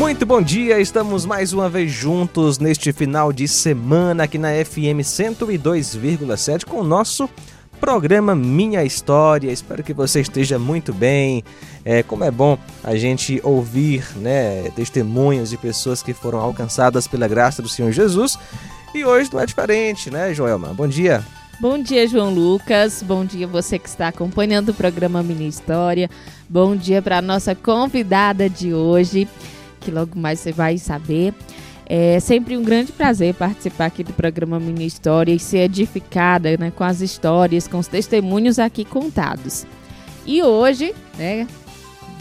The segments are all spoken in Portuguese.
Muito bom dia, estamos mais uma vez juntos neste final de semana aqui na FM 102,7 com o nosso programa Minha História. Espero que você esteja muito bem. É, como é bom a gente ouvir né, testemunhos de pessoas que foram alcançadas pela graça do Senhor Jesus. E hoje não é diferente, né, Joelma? Bom dia. Bom dia, João Lucas. Bom dia você que está acompanhando o programa Minha História. Bom dia para a nossa convidada de hoje que logo mais você vai saber. É sempre um grande prazer participar aqui do programa Minha História e ser edificada né, com as histórias, com os testemunhos aqui contados. E hoje, né,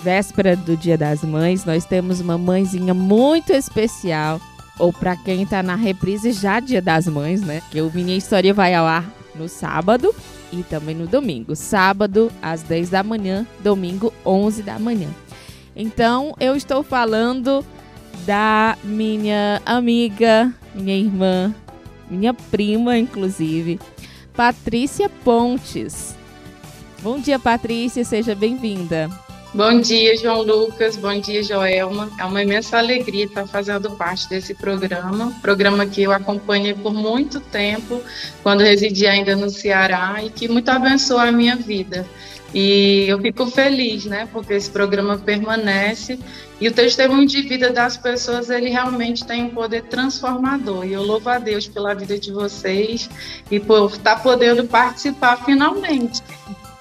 véspera do Dia das Mães, nós temos uma mãezinha muito especial. Ou para quem está na reprise já Dia das Mães, né? Que o Minha História vai ao ar no sábado e também no domingo. Sábado às 10 da manhã, domingo 11 da manhã. Então, eu estou falando da minha amiga, minha irmã, minha prima, inclusive, Patrícia Pontes. Bom dia, Patrícia, seja bem-vinda. Bom dia, João Lucas. Bom dia, Joelma. É uma imensa alegria estar fazendo parte desse programa, programa que eu acompanhei por muito tempo, quando residi ainda no Ceará e que muito abençoou a minha vida. E eu fico feliz, né, porque esse programa permanece e o testemunho de vida das pessoas, ele realmente tem um poder transformador. E eu louvo a Deus pela vida de vocês e por estar podendo participar finalmente.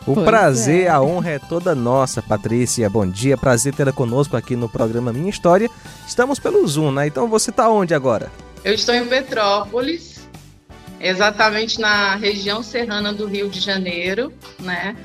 O pois prazer, é. a honra é toda nossa, Patrícia. Bom dia, prazer tê-la conosco aqui no programa Minha História. Estamos pelo Zoom, né? Então você está onde agora? Eu estou em Petrópolis, exatamente na região serrana do Rio de Janeiro, né?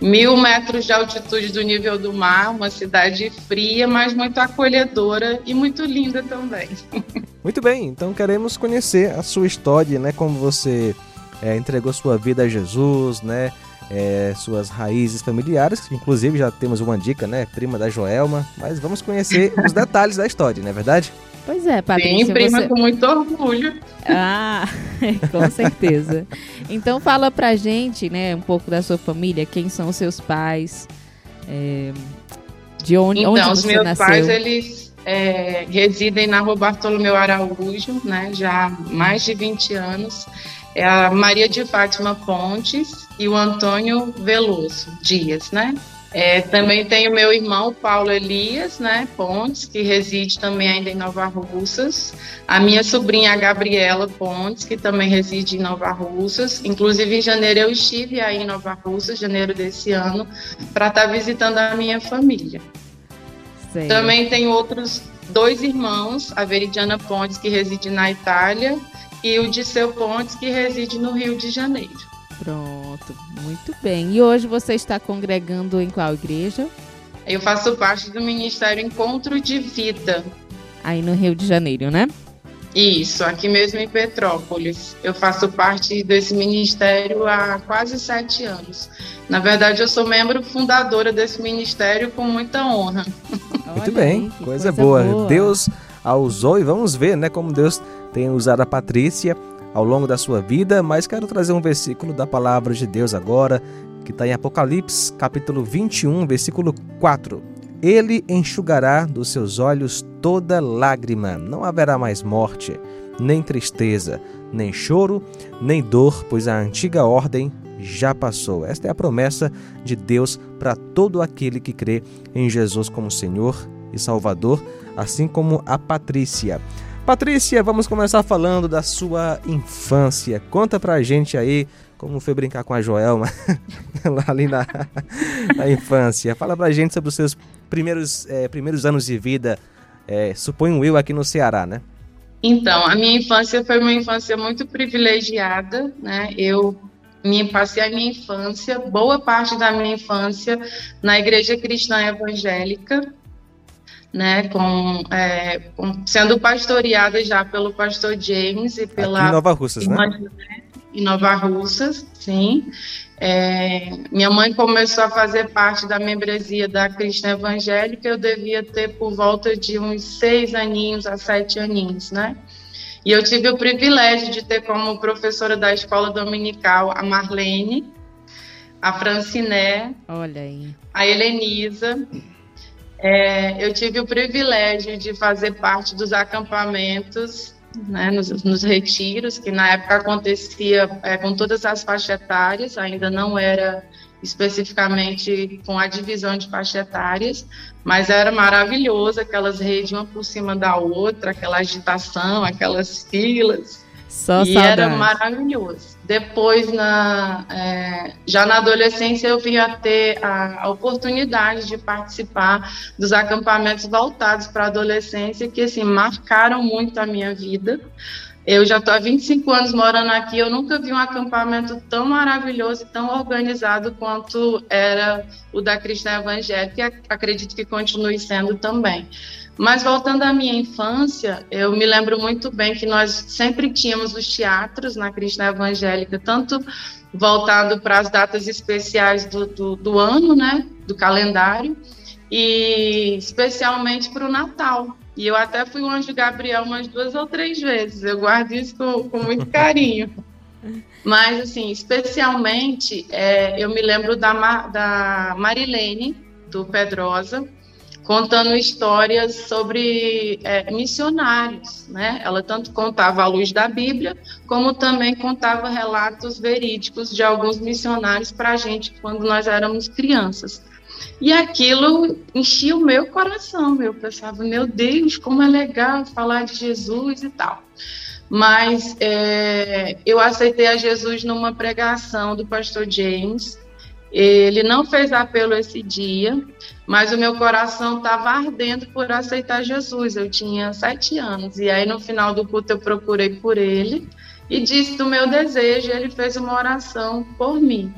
mil metros de altitude do nível do mar, uma cidade fria, mas muito acolhedora e muito linda também. Muito bem, então queremos conhecer a sua história, né? Como você é, entregou sua vida a Jesus, né? É, suas raízes familiares, inclusive já temos uma dica, né? Prima da Joelma, mas vamos conhecer os detalhes da história, não é verdade? Pois é, Patrícia. Sim, prima você... com muito orgulho. Ah, com certeza. Então fala pra gente, né, um pouco da sua família, quem são os seus pais, é, de onde, então, onde os meus pais, eles é, residem na rua Bartolomeu Araújo, né, já há mais de 20 anos. É a Maria de Fátima Pontes e o Antônio Veloso Dias, né? É, também tenho meu irmão Paulo Elias, né, Pontes, que reside também ainda em Nova Russas. A minha sobrinha Gabriela Pontes, que também reside em Nova Russas. Inclusive em janeiro eu estive aí em Nova Russas, janeiro desse ano, para estar tá visitando a minha família. Sei. Também tenho outros dois irmãos, a Veridiana Pontes, que reside na Itália, e o Disseu Pontes, que reside no Rio de Janeiro. Pronto, muito bem. E hoje você está congregando em qual igreja? Eu faço parte do Ministério Encontro de Vida. Aí no Rio de Janeiro, né? Isso, aqui mesmo em Petrópolis. Eu faço parte desse ministério há quase sete anos. Na verdade, eu sou membro fundadora desse ministério com muita honra. Muito bem, coisa, coisa boa. boa. Deus usou e vamos ver, né, como Deus tem usado a Patrícia ao longo da sua vida, mas quero trazer um versículo da palavra de Deus agora, que está em Apocalipse, capítulo 21, versículo 4. Ele enxugará dos seus olhos toda lágrima, não haverá mais morte, nem tristeza, nem choro, nem dor, pois a antiga ordem já passou. Esta é a promessa de Deus para todo aquele que crê em Jesus como Senhor e Salvador, assim como a Patrícia. Patrícia, vamos começar falando da sua infância. Conta pra gente aí como foi brincar com a Joelma lá ali na, na, infância. Fala pra gente sobre os seus primeiros, é, primeiros anos de vida, é, suponho eu, aqui no Ceará, né? Então, a minha infância foi uma infância muito privilegiada, né? Eu passei a minha infância, boa parte da minha infância, na igreja cristã evangélica, né, com, é, com, sendo pastoreada já pelo pastor James e pela Aqui em Nova Russas, né? Em Nova Russas, sim. É, minha mãe começou a fazer parte da membresia da Cristã Evangélica, eu devia ter por volta de uns seis aninhos a sete aninhos, né? E eu tive o privilégio de ter como professora da escola dominical a Marlene, a Franciné, Olha aí. a Helenisa, é, eu tive o privilégio de fazer parte dos acampamentos, né, nos, nos, retiros, que na época acontecia é, com todas as faixas etárias, ainda não era especificamente com a divisão de faixas etárias, mas era maravilhoso, aquelas redes uma por cima da outra, aquela agitação, aquelas filas. Só e saudade. era maravilhoso. Depois, na, é, já na adolescência, eu vim a ter a, a oportunidade de participar dos acampamentos voltados para a adolescência, que assim, marcaram muito a minha vida. Eu já estou há 25 anos morando aqui, eu nunca vi um acampamento tão maravilhoso e tão organizado quanto era o da Cristã Evangélica, e acredito que continue sendo também. Mas voltando à minha infância, eu me lembro muito bem que nós sempre tínhamos os teatros na Cristã Evangélica, tanto voltado para as datas especiais do, do, do ano, né, do calendário, e especialmente para o Natal. E eu até fui o anjo Gabriel umas duas ou três vezes, eu guardo isso com, com muito carinho. Mas, assim, especialmente, é, eu me lembro da, da Marilene, do Pedrosa, contando histórias sobre é, missionários, né? Ela tanto contava à luz da Bíblia, como também contava relatos verídicos de alguns missionários para a gente quando nós éramos crianças. E aquilo enchia o meu coração, eu pensava, meu Deus, como é legal falar de Jesus e tal. Mas é, eu aceitei a Jesus numa pregação do pastor James, ele não fez apelo esse dia, mas o meu coração estava ardendo por aceitar Jesus. Eu tinha sete anos. E aí, no final do culto, eu procurei por ele e disse do meu desejo. Ele fez uma oração por mim.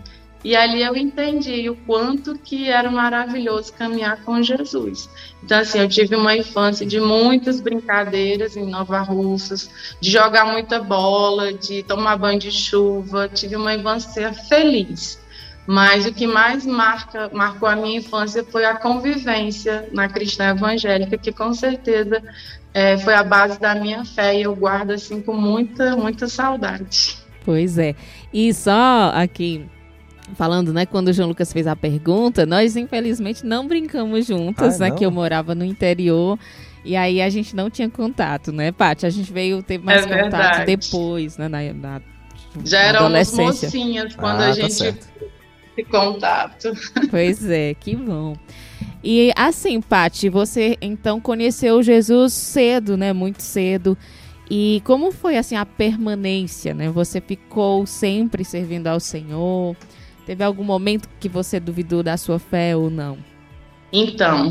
E ali eu entendi o quanto que era maravilhoso caminhar com Jesus. Então, assim, eu tive uma infância de muitas brincadeiras em Nova Russas, de jogar muita bola, de tomar banho de chuva. Tive uma infância feliz. Mas o que mais marca, marcou a minha infância foi a convivência na cristã evangélica, que com certeza é, foi a base da minha fé e eu guardo assim com muita, muita saudade. Pois é. E só aqui falando, né, quando o João Lucas fez a pergunta, nós infelizmente não brincamos juntas, ah, né, que eu morava no interior. E aí a gente não tinha contato, né, Paty? A gente veio ter mais é contato depois, né, na, na Já éramos mocinhas quando ah, a tá gente tá esse contato. Pois é, que bom. E assim, Pati, você então conheceu Jesus cedo, né? Muito cedo. E como foi assim a permanência, né? Você ficou sempre servindo ao Senhor? Teve algum momento que você duvidou da sua fé ou não? Então,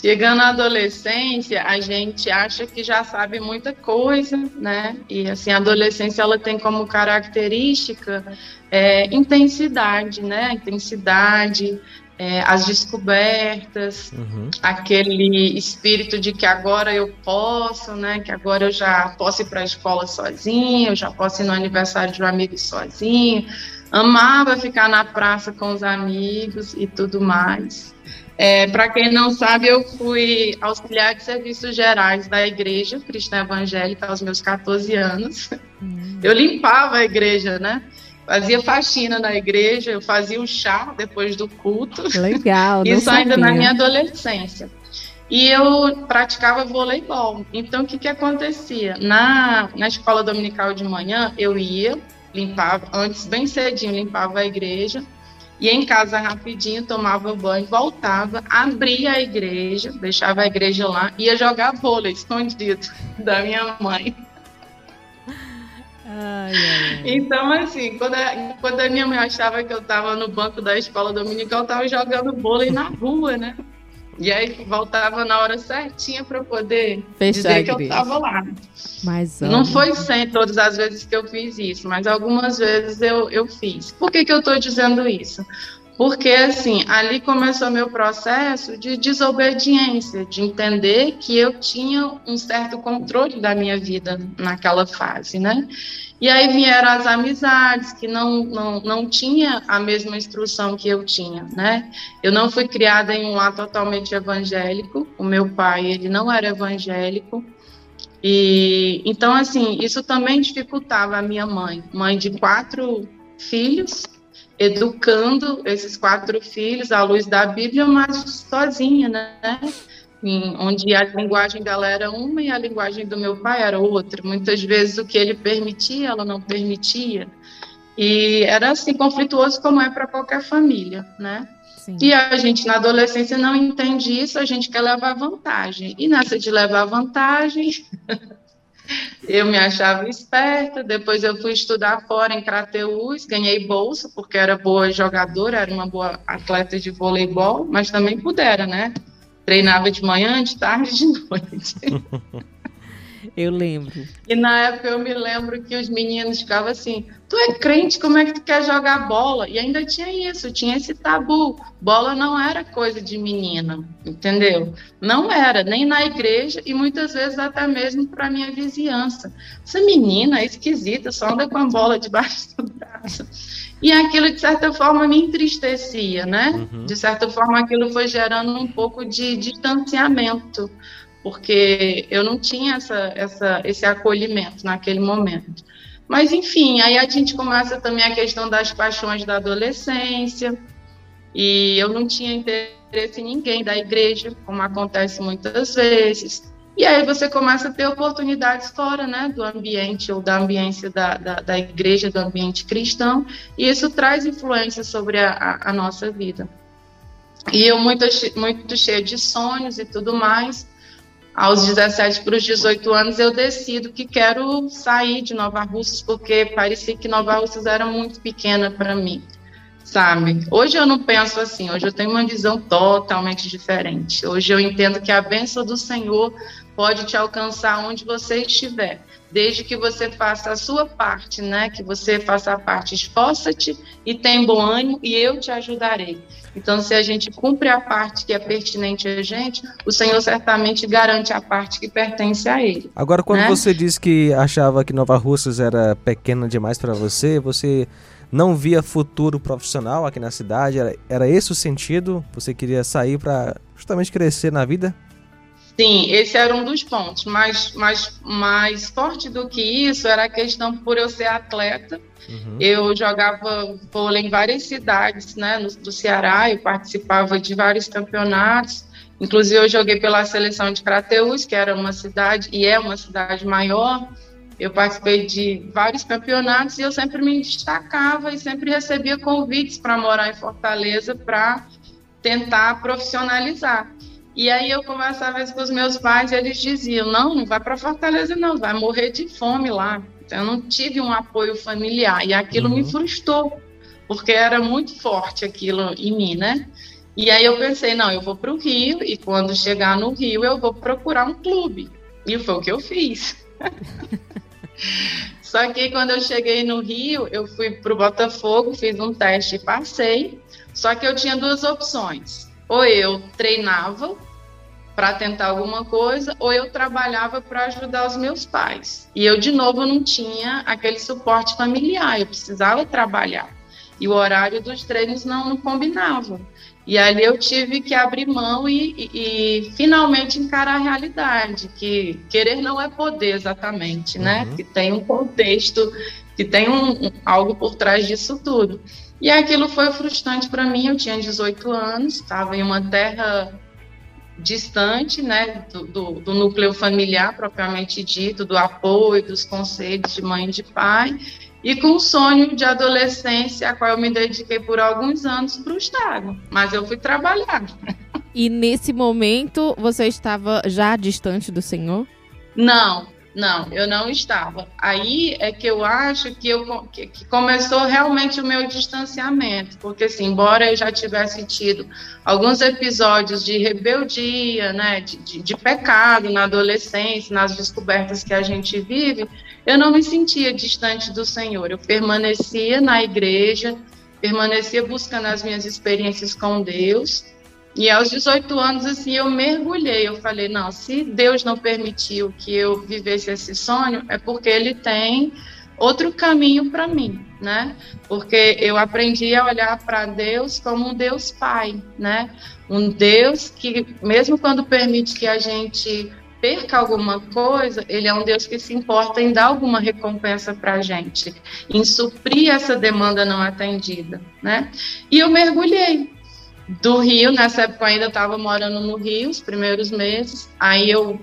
chegando à adolescência, a gente acha que já sabe muita coisa, né? E assim, a adolescência ela tem como característica é, intensidade, né? Intensidade, é, as descobertas, uhum. aquele espírito de que agora eu posso, né? Que agora eu já posso ir para a escola sozinho, eu já posso ir no aniversário de um amigo sozinho. Amava ficar na praça com os amigos e tudo mais. É, para quem não sabe, eu fui auxiliar de serviços gerais da igreja cristã evangélica aos meus 14 anos. Uhum. Eu limpava a igreja, né? fazia faxina na igreja, eu fazia o chá depois do culto. Legal. Isso ainda na minha adolescência. E eu praticava voleibol. Então, o que, que acontecia? Na, na escola dominical de manhã, eu ia, limpava, antes, bem cedinho, limpava a igreja, ia em casa rapidinho, tomava banho, voltava, abria a igreja, deixava a igreja lá, ia jogar vôlei escondido da minha mãe. Ai, ai, Então, assim, quando a, quando a minha mãe achava que eu estava no banco da escola dominical, eu estava jogando vôlei na rua, né? E aí voltava na hora certinha para poder Fechar dizer que eu estava lá. Mas, Não foi sem todas as vezes que eu fiz isso, mas algumas vezes eu, eu fiz. Por que, que eu estou dizendo isso? Porque assim, ali começou meu processo de desobediência, de entender que eu tinha um certo controle da minha vida naquela fase, né? E aí vieram as amizades que não, não, não tinha a mesma instrução que eu tinha, né? Eu não fui criada em um lar totalmente evangélico, o meu pai, ele não era evangélico, e então assim, isso também dificultava a minha mãe, mãe de quatro filhos, educando esses quatro filhos à luz da Bíblia, mas sozinha, né? Em, onde a linguagem dela era uma e a linguagem do meu pai era outra. Muitas vezes o que ele permitia, ela não permitia. E era assim conflituoso como é para qualquer família, né? Sim. E a gente na adolescência não entende isso, a gente quer levar vantagem. E nessa de levar vantagem, eu me achava esperta, depois eu fui estudar fora em Crateus, ganhei bolsa, porque era boa jogadora, era uma boa atleta de voleibol, mas também pudera, né? Treinava de manhã, de tarde, de noite. Eu lembro. E na época eu me lembro que os meninos ficavam assim: tu é crente, como é que tu quer jogar bola? E ainda tinha isso, tinha esse tabu. Bola não era coisa de menina, entendeu? Não era, nem na igreja e muitas vezes até mesmo para minha vizinhança. Essa menina é esquisita, só anda com a bola debaixo do braço. E aquilo, de certa forma, me entristecia, né? Uhum. De certa forma, aquilo foi gerando um pouco de distanciamento porque eu não tinha essa, essa, esse acolhimento naquele momento. Mas, enfim, aí a gente começa também a questão das paixões da adolescência, e eu não tinha interesse em ninguém da igreja, como acontece muitas vezes. E aí você começa a ter oportunidades fora né, do ambiente ou da ambiência da, da, da igreja, do ambiente cristão, e isso traz influência sobre a, a, a nossa vida. E eu muito, muito cheia de sonhos e tudo mais, aos 17 para os 18 anos, eu decido que quero sair de Nova Russas, porque parecia que Nova Russas era muito pequena para mim, sabe? Hoje eu não penso assim, hoje eu tenho uma visão totalmente diferente. Hoje eu entendo que a bênção do Senhor pode te alcançar onde você estiver, desde que você faça a sua parte, né? Que você faça a parte, esforça-te e tem bom ânimo e eu te ajudarei. Então, se a gente cumpre a parte que é pertinente a gente, o Senhor certamente garante a parte que pertence a Ele. Agora, quando né? você disse que achava que Nova Russas era pequena demais para você, você não via futuro profissional aqui na cidade? Era, era esse o sentido? Você queria sair para justamente crescer na vida? Sim, esse era um dos pontos, mas mais, mais forte do que isso era a questão por eu ser atleta. Uhum. Eu jogava vôlei em várias cidades né, no, do Ceará, eu participava de vários campeonatos. Inclusive, eu joguei pela seleção de Crateus, que era uma cidade, e é uma cidade maior. Eu participei de vários campeonatos e eu sempre me destacava e sempre recebia convites para morar em Fortaleza para tentar profissionalizar. E aí eu conversava com os meus pais e eles diziam: não, não vai para Fortaleza, não, vai morrer de fome lá. Então, eu não tive um apoio familiar e aquilo uhum. me frustrou, porque era muito forte aquilo em mim, né? E aí eu pensei: não, eu vou para o Rio e quando chegar no Rio eu vou procurar um clube. E foi o que eu fiz. Só que quando eu cheguei no Rio, eu fui para o Botafogo, fiz um teste e passei. Só que eu tinha duas opções ou eu treinava para tentar alguma coisa, ou eu trabalhava para ajudar os meus pais. E eu, de novo, não tinha aquele suporte familiar, eu precisava trabalhar. E o horário dos treinos não, não combinava. E ali eu tive que abrir mão e, e, e, finalmente encarar a realidade, que querer não é poder exatamente, né? Uhum. Que tem um contexto, que tem um, um, algo por trás disso tudo. E aquilo foi frustrante para mim. Eu tinha 18 anos, estava em uma terra distante, né, do, do, do, núcleo familiar propriamente dito, do apoio, dos conselhos de mãe e de pai, e com um sonho de adolescência, a qual eu me dediquei por alguns anos para o Estado. Mas eu fui trabalhar. E nesse momento você estava já distante do Senhor? Não, não, eu não estava. Aí é que eu acho que, eu, que, que, começou realmente o meu distanciamento, porque assim, embora eu já tivesse tido alguns episódios de rebeldia, né, de, de, de pecado na adolescência, nas descobertas que a gente vive, eu não me sentia distante do Senhor. Eu permanecia na igreja, permanecia buscando as minhas experiências com Deus. E aos 18 anos, assim, eu mergulhei. Eu falei: não, se Deus não permitiu que eu vivesse esse sonho, é porque Ele tem outro caminho para mim, né? Porque eu aprendi a olhar para Deus como um Deus Pai, né? Um Deus que, mesmo quando permite que a gente perca alguma coisa, ele é um Deus que se importa em dar alguma recompensa para a gente, em suprir essa demanda não atendida, né? E eu mergulhei do Rio, nessa época eu ainda estava morando no Rio, os primeiros meses, aí eu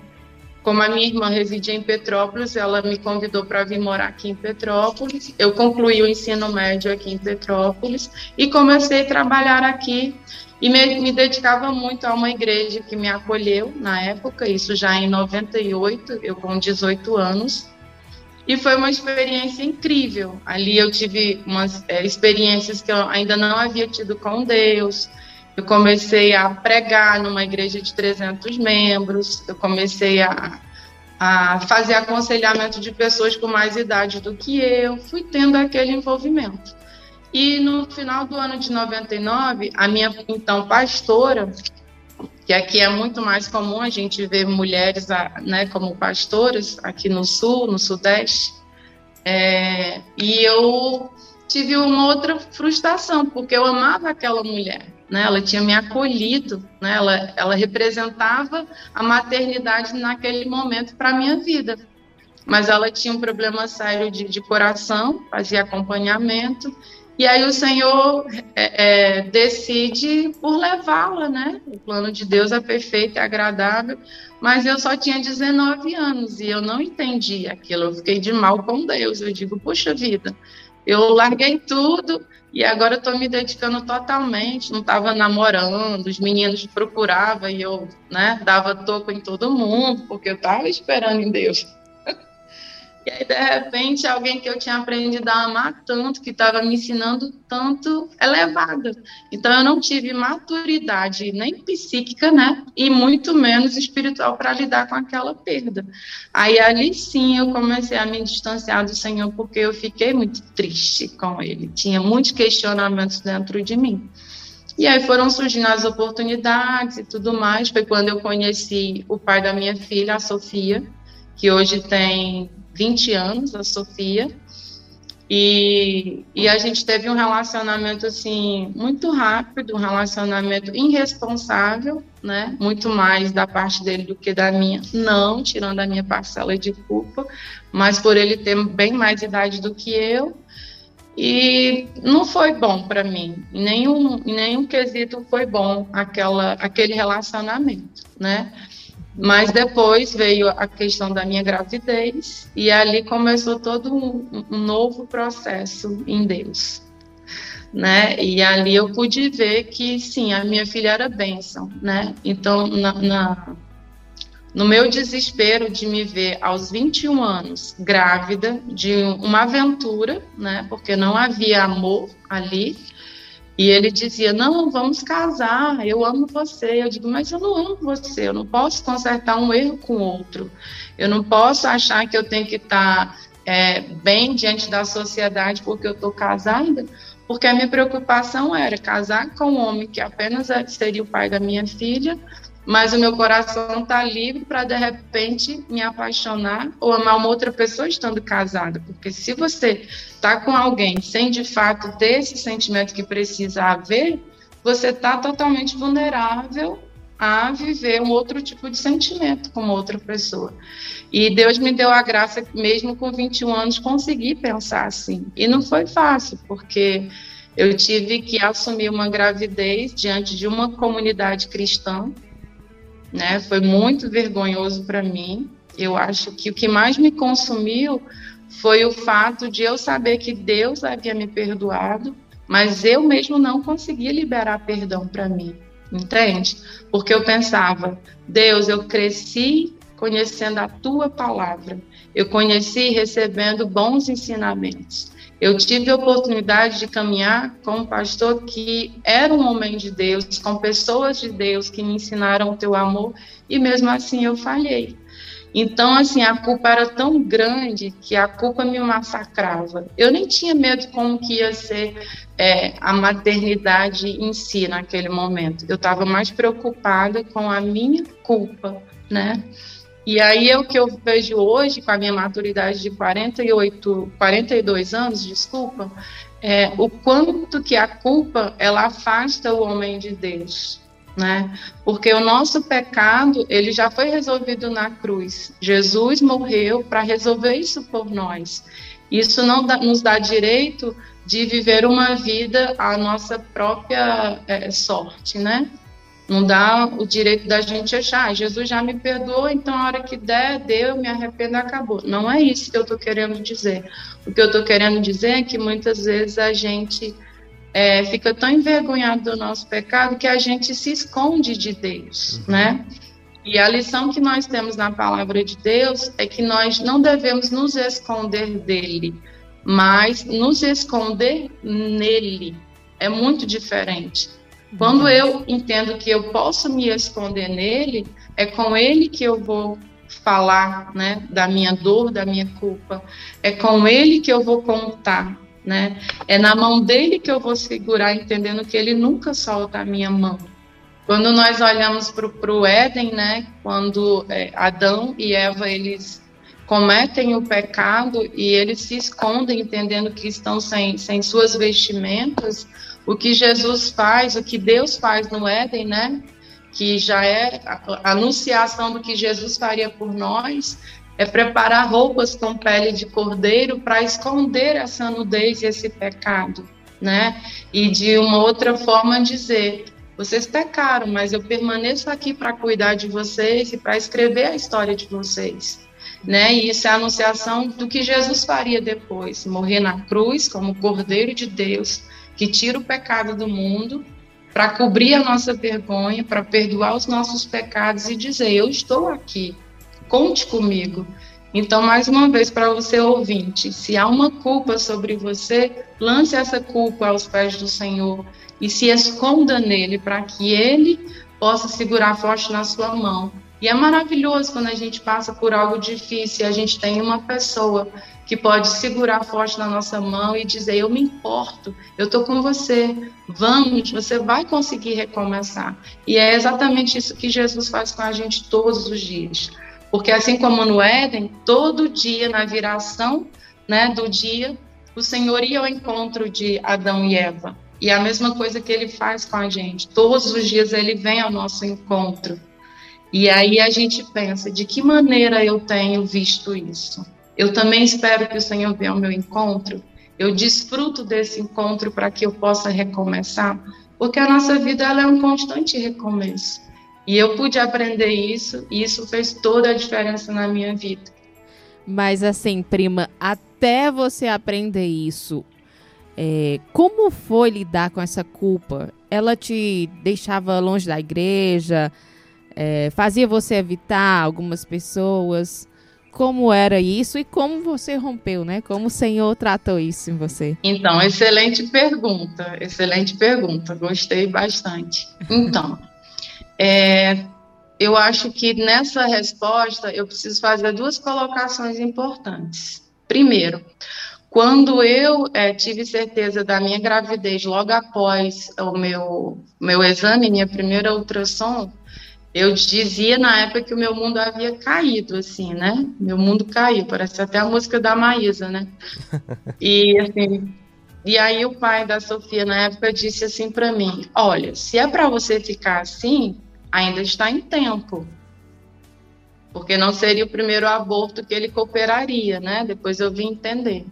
como a minha irmã residia em Petrópolis, ela me convidou para vir morar aqui em Petrópolis. Eu concluí o ensino médio aqui em Petrópolis e comecei a trabalhar aqui e me, me, dedicava muito a uma igreja que me acolheu na época, isso já em 98, eu com 18 anos. E foi uma experiência incrível. Ali eu tive umas é, experiências que eu ainda não havia tido com Deus. Eu comecei a pregar numa igreja de 300 membros, eu comecei a, a fazer aconselhamento de pessoas com mais idade do que eu, fui tendo aquele envolvimento. E no final do ano de 99, a minha então pastora, que aqui é muito mais comum a gente ver mulheres né, como pastoras, aqui no sul, no sudeste, é, e eu tive uma outra frustração, porque eu amava aquela mulher né? Ela tinha me acolhido, né? Ela, ela representava a maternidade naquele momento para minha vida. Mas ela tinha um problema sério de, de coração, fazia acompanhamento, e aí o Senhor é, é, decide por levá-la, né? O plano de Deus é perfeito e agradável, mas eu só tinha 19 anos e eu não entendi aquilo. Eu fiquei de mal com Deus. Eu digo, puxa vida, eu larguei tudo e agora estou me dedicando totalmente. Não estava namorando, os meninos procuravam e eu né, dava toco em todo mundo, porque eu estava esperando em Deus. E aí, de repente, alguém que eu tinha aprendido a amar tanto, que estava me ensinando tanto, elevada. Então, eu não tive maturidade nem psíquica, né? E muito menos espiritual para lidar com aquela perda. Aí, ali sim, eu comecei a me distanciar do Senhor, porque eu fiquei muito triste com Ele. Tinha muitos questionamentos dentro de mim. E aí foram surgindo as oportunidades e tudo mais. Foi quando eu conheci o pai da minha filha, a Sofia, que hoje tem 20 anos, a Sofia. E, e a gente teve um relacionamento assim muito rápido, um relacionamento irresponsável, né? Muito mais da parte dele do que da minha. Não, tirando a minha parcela de culpa, mas por ele ter bem mais idade do que eu. E não foi bom para mim. Em nenhum, em nenhum quesito foi bom aquela, aquele relacionamento, né? Mas depois veio a questão da minha gravidez e ali começou todo um, um novo processo em Deus. Né? E ali eu pude ver que sim, a minha filha era bênção, né? Então, na, na, no meu desespero de me ver aos 21 anos grávida de uma aventura, né? Porque não havia amor ali, e ele dizia: Não, vamos casar, eu amo você. Eu digo: Mas eu não amo você, eu não posso consertar um erro com outro. Eu não posso achar que eu tenho que estar é, bem diante da sociedade porque eu estou casada. Porque a minha preocupação era casar com um homem que apenas seria o pai da minha filha, mas o meu coração está livre para de repente me apaixonar ou amar uma outra pessoa estando casada, porque se você está com alguém sem de fato ter esse sentimento que precisa haver, você está totalmente vulnerável a viver um outro tipo de sentimento com outra pessoa. E Deus me deu a graça, mesmo com 21 anos, conseguir pensar assim. E não foi fácil, porque eu tive que assumir uma gravidez diante de uma comunidade cristã né? Foi muito vergonhoso para mim. Eu acho que o que mais me consumiu foi o fato de eu saber que Deus havia me perdoado, mas eu mesmo não conseguia liberar perdão para mim, entende? Porque eu pensava, Deus, eu cresci conhecendo a tua palavra, eu conheci recebendo bons ensinamentos. Eu tive a oportunidade de caminhar com um pastor que era um homem de Deus, com pessoas de Deus que me ensinaram o teu amor, e mesmo assim eu falhei. Então, assim, a culpa era tão grande que a culpa me massacrava. Eu nem tinha medo como que ia ser é, a maternidade em si naquele momento. Eu estava mais preocupada com a minha culpa, né? E aí é o que eu vejo hoje, com a minha maturidade de 48, 42 anos, desculpa, é o quanto que a culpa ela afasta o homem de Deus né? Porque o nosso pecado, ele já foi resolvido na cruz. Jesus morreu para resolver isso por nós. Isso não dá, nos dá direito de viver uma vida à nossa própria é, sorte, né? Não dá o direito da gente achar, ah, Jesus já me perdoou, então a hora que der, deu, me arrependo, acabou. Não é isso que eu estou querendo dizer. O que eu estou querendo dizer é que muitas vezes a gente é, fica tão envergonhado do nosso pecado que a gente se esconde de Deus, uhum. né? E a lição que nós temos na palavra de Deus é que nós não devemos nos esconder dele, mas nos esconder nele. É muito diferente. Quando eu entendo que eu posso me esconder nele, é com ele que eu vou falar, né, da minha dor, da minha culpa. É com ele que eu vou contar né? É na mão dele que eu vou segurar, entendendo que ele nunca solta a minha mão. Quando nós olhamos para o Éden, né? Quando é, Adão e Eva eles cometem o pecado e eles se escondem, entendendo que estão sem, sem suas vestimentas, o que Jesus faz, o que Deus faz no Éden, né? Que já é a anunciação do que Jesus faria por nós, é preparar roupas com pele de cordeiro para esconder essa nudez e esse pecado, né? E de uma outra forma dizer, vocês pecaram, mas eu permaneço aqui para cuidar de vocês e para escrever a história de vocês. Né? E isso é a anunciação do que Jesus faria depois, morrer na cruz como Cordeiro de Deus, que tira o pecado do mundo, para cobrir a nossa vergonha, para perdoar os nossos pecados e dizer: Eu estou aqui, Conte comigo. Então, mais uma vez, para você ouvinte, se há uma culpa sobre você, lance essa culpa aos pés do Senhor e se esconda nele para que ele possa segurar forte na sua mão. E é maravilhoso quando a gente passa por algo difícil e a gente tem uma pessoa que pode segurar forte na nossa mão e dizer: Eu me importo, eu estou com você, vamos, você vai conseguir recomeçar. E é exatamente isso que Jesus faz com a gente todos os dias. Porque assim como no Éden, todo dia, na viração né, do dia, o Senhor ia ao encontro de Adão e Eva. E é a mesma coisa que ele faz com a gente. Todos os dias ele vem ao nosso encontro. E aí a gente pensa, de que maneira eu tenho visto isso? Eu também espero que o Senhor venha ao meu encontro. Eu desfruto desse encontro para que eu possa recomeçar, porque a nossa vida ela é um constante recomeço. E eu pude aprender isso, e isso fez toda a diferença na minha vida. Mas assim, prima, até você aprender isso, é, como foi lidar com essa culpa? Ela te deixava longe da igreja? É, fazia você evitar algumas pessoas? Como era isso e como você rompeu, né? Como o Senhor tratou isso em você? Então, excelente pergunta, excelente pergunta, gostei bastante. Então, é, eu acho que nessa resposta eu preciso fazer duas colocações importantes. Primeiro, quando eu é, tive certeza da minha gravidez logo após o meu, meu exame, minha primeira ultrassom, eu dizia na época que o meu mundo havia caído, assim, né? Meu mundo caiu, parece até a música da Maísa, né? E assim, e aí o pai da Sofia na época disse assim para mim: "Olha, se é para você ficar assim, ainda está em tempo. Porque não seria o primeiro aborto que ele cooperaria, né? Depois eu vim entender.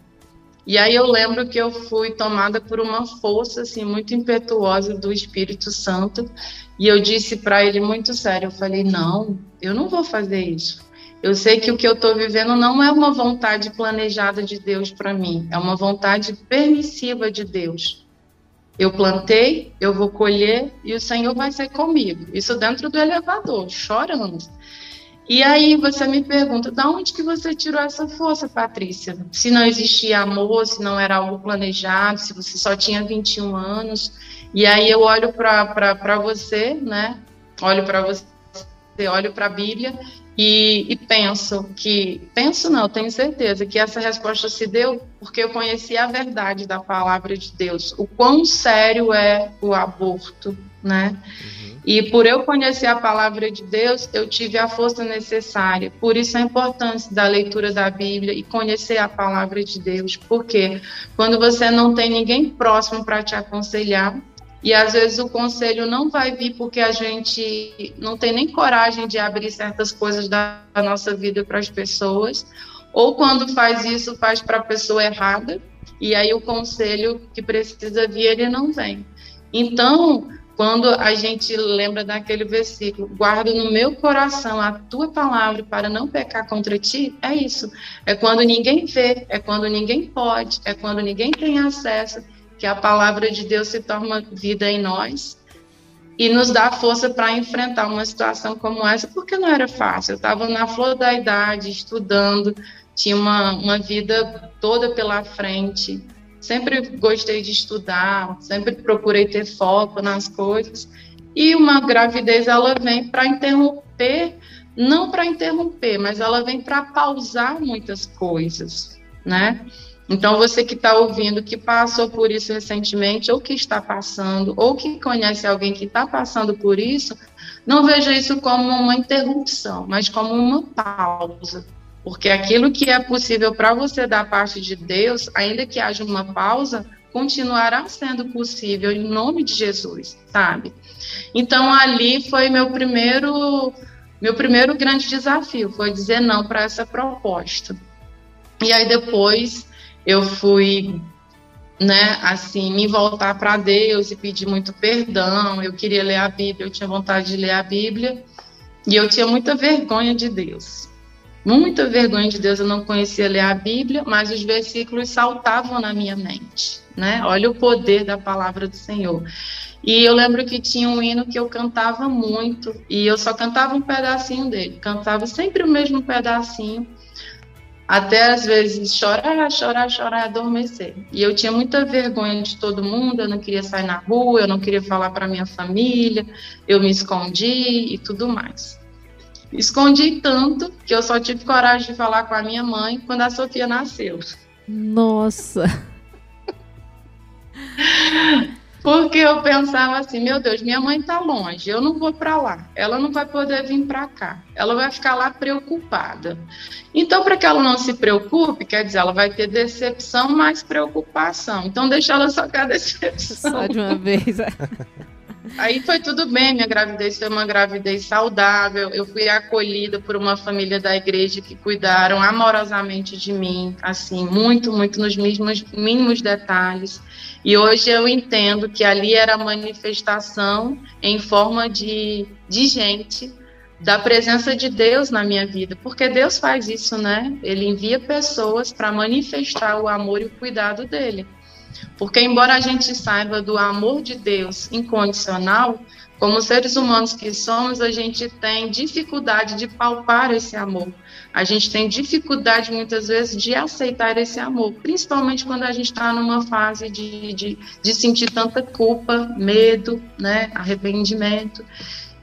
E aí eu lembro que eu fui tomada por uma força assim muito impetuosa do Espírito Santo, e eu disse para ele muito sério, eu falei: "Não, eu não vou fazer isso. Eu sei que o que eu estou vivendo não é uma vontade planejada de Deus para mim, é uma vontade permissiva de Deus. Eu plantei, eu vou colher e o Senhor vai ser comigo. Isso dentro do elevador, chorando. E aí você me pergunta, de onde que você tirou essa força, Patrícia? Se não existia amor, se não era algo planejado, se você só tinha 21 anos. E aí eu olho para você, né? Olho para você olho para a Bíblia e, e, penso que, penso não, tenho certeza que essa resposta se deu porque eu conheci a verdade da palavra de Deus, o quão sério é o aborto, né? Uhum. E por eu conhecer a palavra de Deus, eu tive a força necessária. Por isso a importância da leitura da Bíblia e conhecer a palavra de Deus. Porque quando você não tem ninguém próximo para te aconselhar, e às vezes o conselho não vai vir porque a gente não tem nem coragem de abrir certas coisas da nossa vida para as pessoas, ou quando faz isso, faz para a pessoa errada, e aí o conselho que precisa vir, ele não vem. Então, quando a gente lembra daquele versículo, guardo no meu coração a tua palavra para não pecar contra ti, é isso. É quando ninguém vê, é quando ninguém pode, é quando ninguém tem acesso que a palavra de Deus se torna vida em nós e nos dá força para enfrentar uma situação como essa, porque não era fácil. Eu estava na flor da idade, estudando, tinha uma, uma vida toda pela frente. Sempre gostei de estudar, sempre procurei ter foco nas coisas. E uma gravidez, ela vem para interromper, não para interromper, mas ela vem para pausar muitas coisas, né? Então, você que está ouvindo, que passou por isso recentemente, ou que está passando, ou que conhece alguém que está passando por isso, não veja isso como uma interrupção, mas como uma pausa. Porque aquilo que é possível para você da parte de Deus, ainda que haja uma pausa, continuará sendo possível em nome de Jesus, sabe? Então, ali foi meu primeiro, meu primeiro grande desafio, foi dizer não para essa proposta. E aí depois eu fui, né, assim, me voltar para Deus e pedir muito perdão. Eu queria ler a Bíblia, eu tinha vontade de ler a Bíblia e eu tinha muita vergonha de Deus. Muita vergonha de Deus, eu não conhecia ler a Bíblia, mas os versículos saltavam na minha mente, né? Olha o poder da palavra do Senhor. E eu lembro que tinha um hino que eu cantava muito, e eu só cantava um pedacinho dele, cantava sempre o mesmo pedacinho, até às vezes chorar, chorar, chorar, adormecer. E eu tinha muita vergonha de todo mundo, eu não queria sair na rua, eu não queria falar para minha família, eu me escondi e tudo mais. Escondi tanto que eu só tive coragem de falar com a minha mãe quando a Sofia nasceu. Nossa! Porque eu pensava assim, meu Deus, minha mãe está longe, eu não vou para lá, ela não vai poder vir para cá, ela vai ficar lá preocupada. Então, para que ela não se preocupe, quer dizer, ela vai ter decepção mais preocupação. Então, deixa ela só com a decepção. Só de uma vez. Aí foi tudo bem, minha gravidez foi uma gravidez saudável. Eu fui acolhida por uma família da igreja que cuidaram amorosamente de mim, assim, muito, muito nos mínimos, mínimos detalhes. E hoje eu entendo que ali era manifestação em forma de, de gente da presença de Deus na minha vida, porque Deus faz isso, né? Ele envia pessoas para manifestar o amor e o cuidado dele. Porque, embora a gente saiba do amor de Deus incondicional, como seres humanos que somos, a gente tem dificuldade de palpar esse amor. A gente tem dificuldade, muitas vezes, de aceitar esse amor, principalmente quando a gente está numa fase de, de, de sentir tanta culpa, medo, né, arrependimento.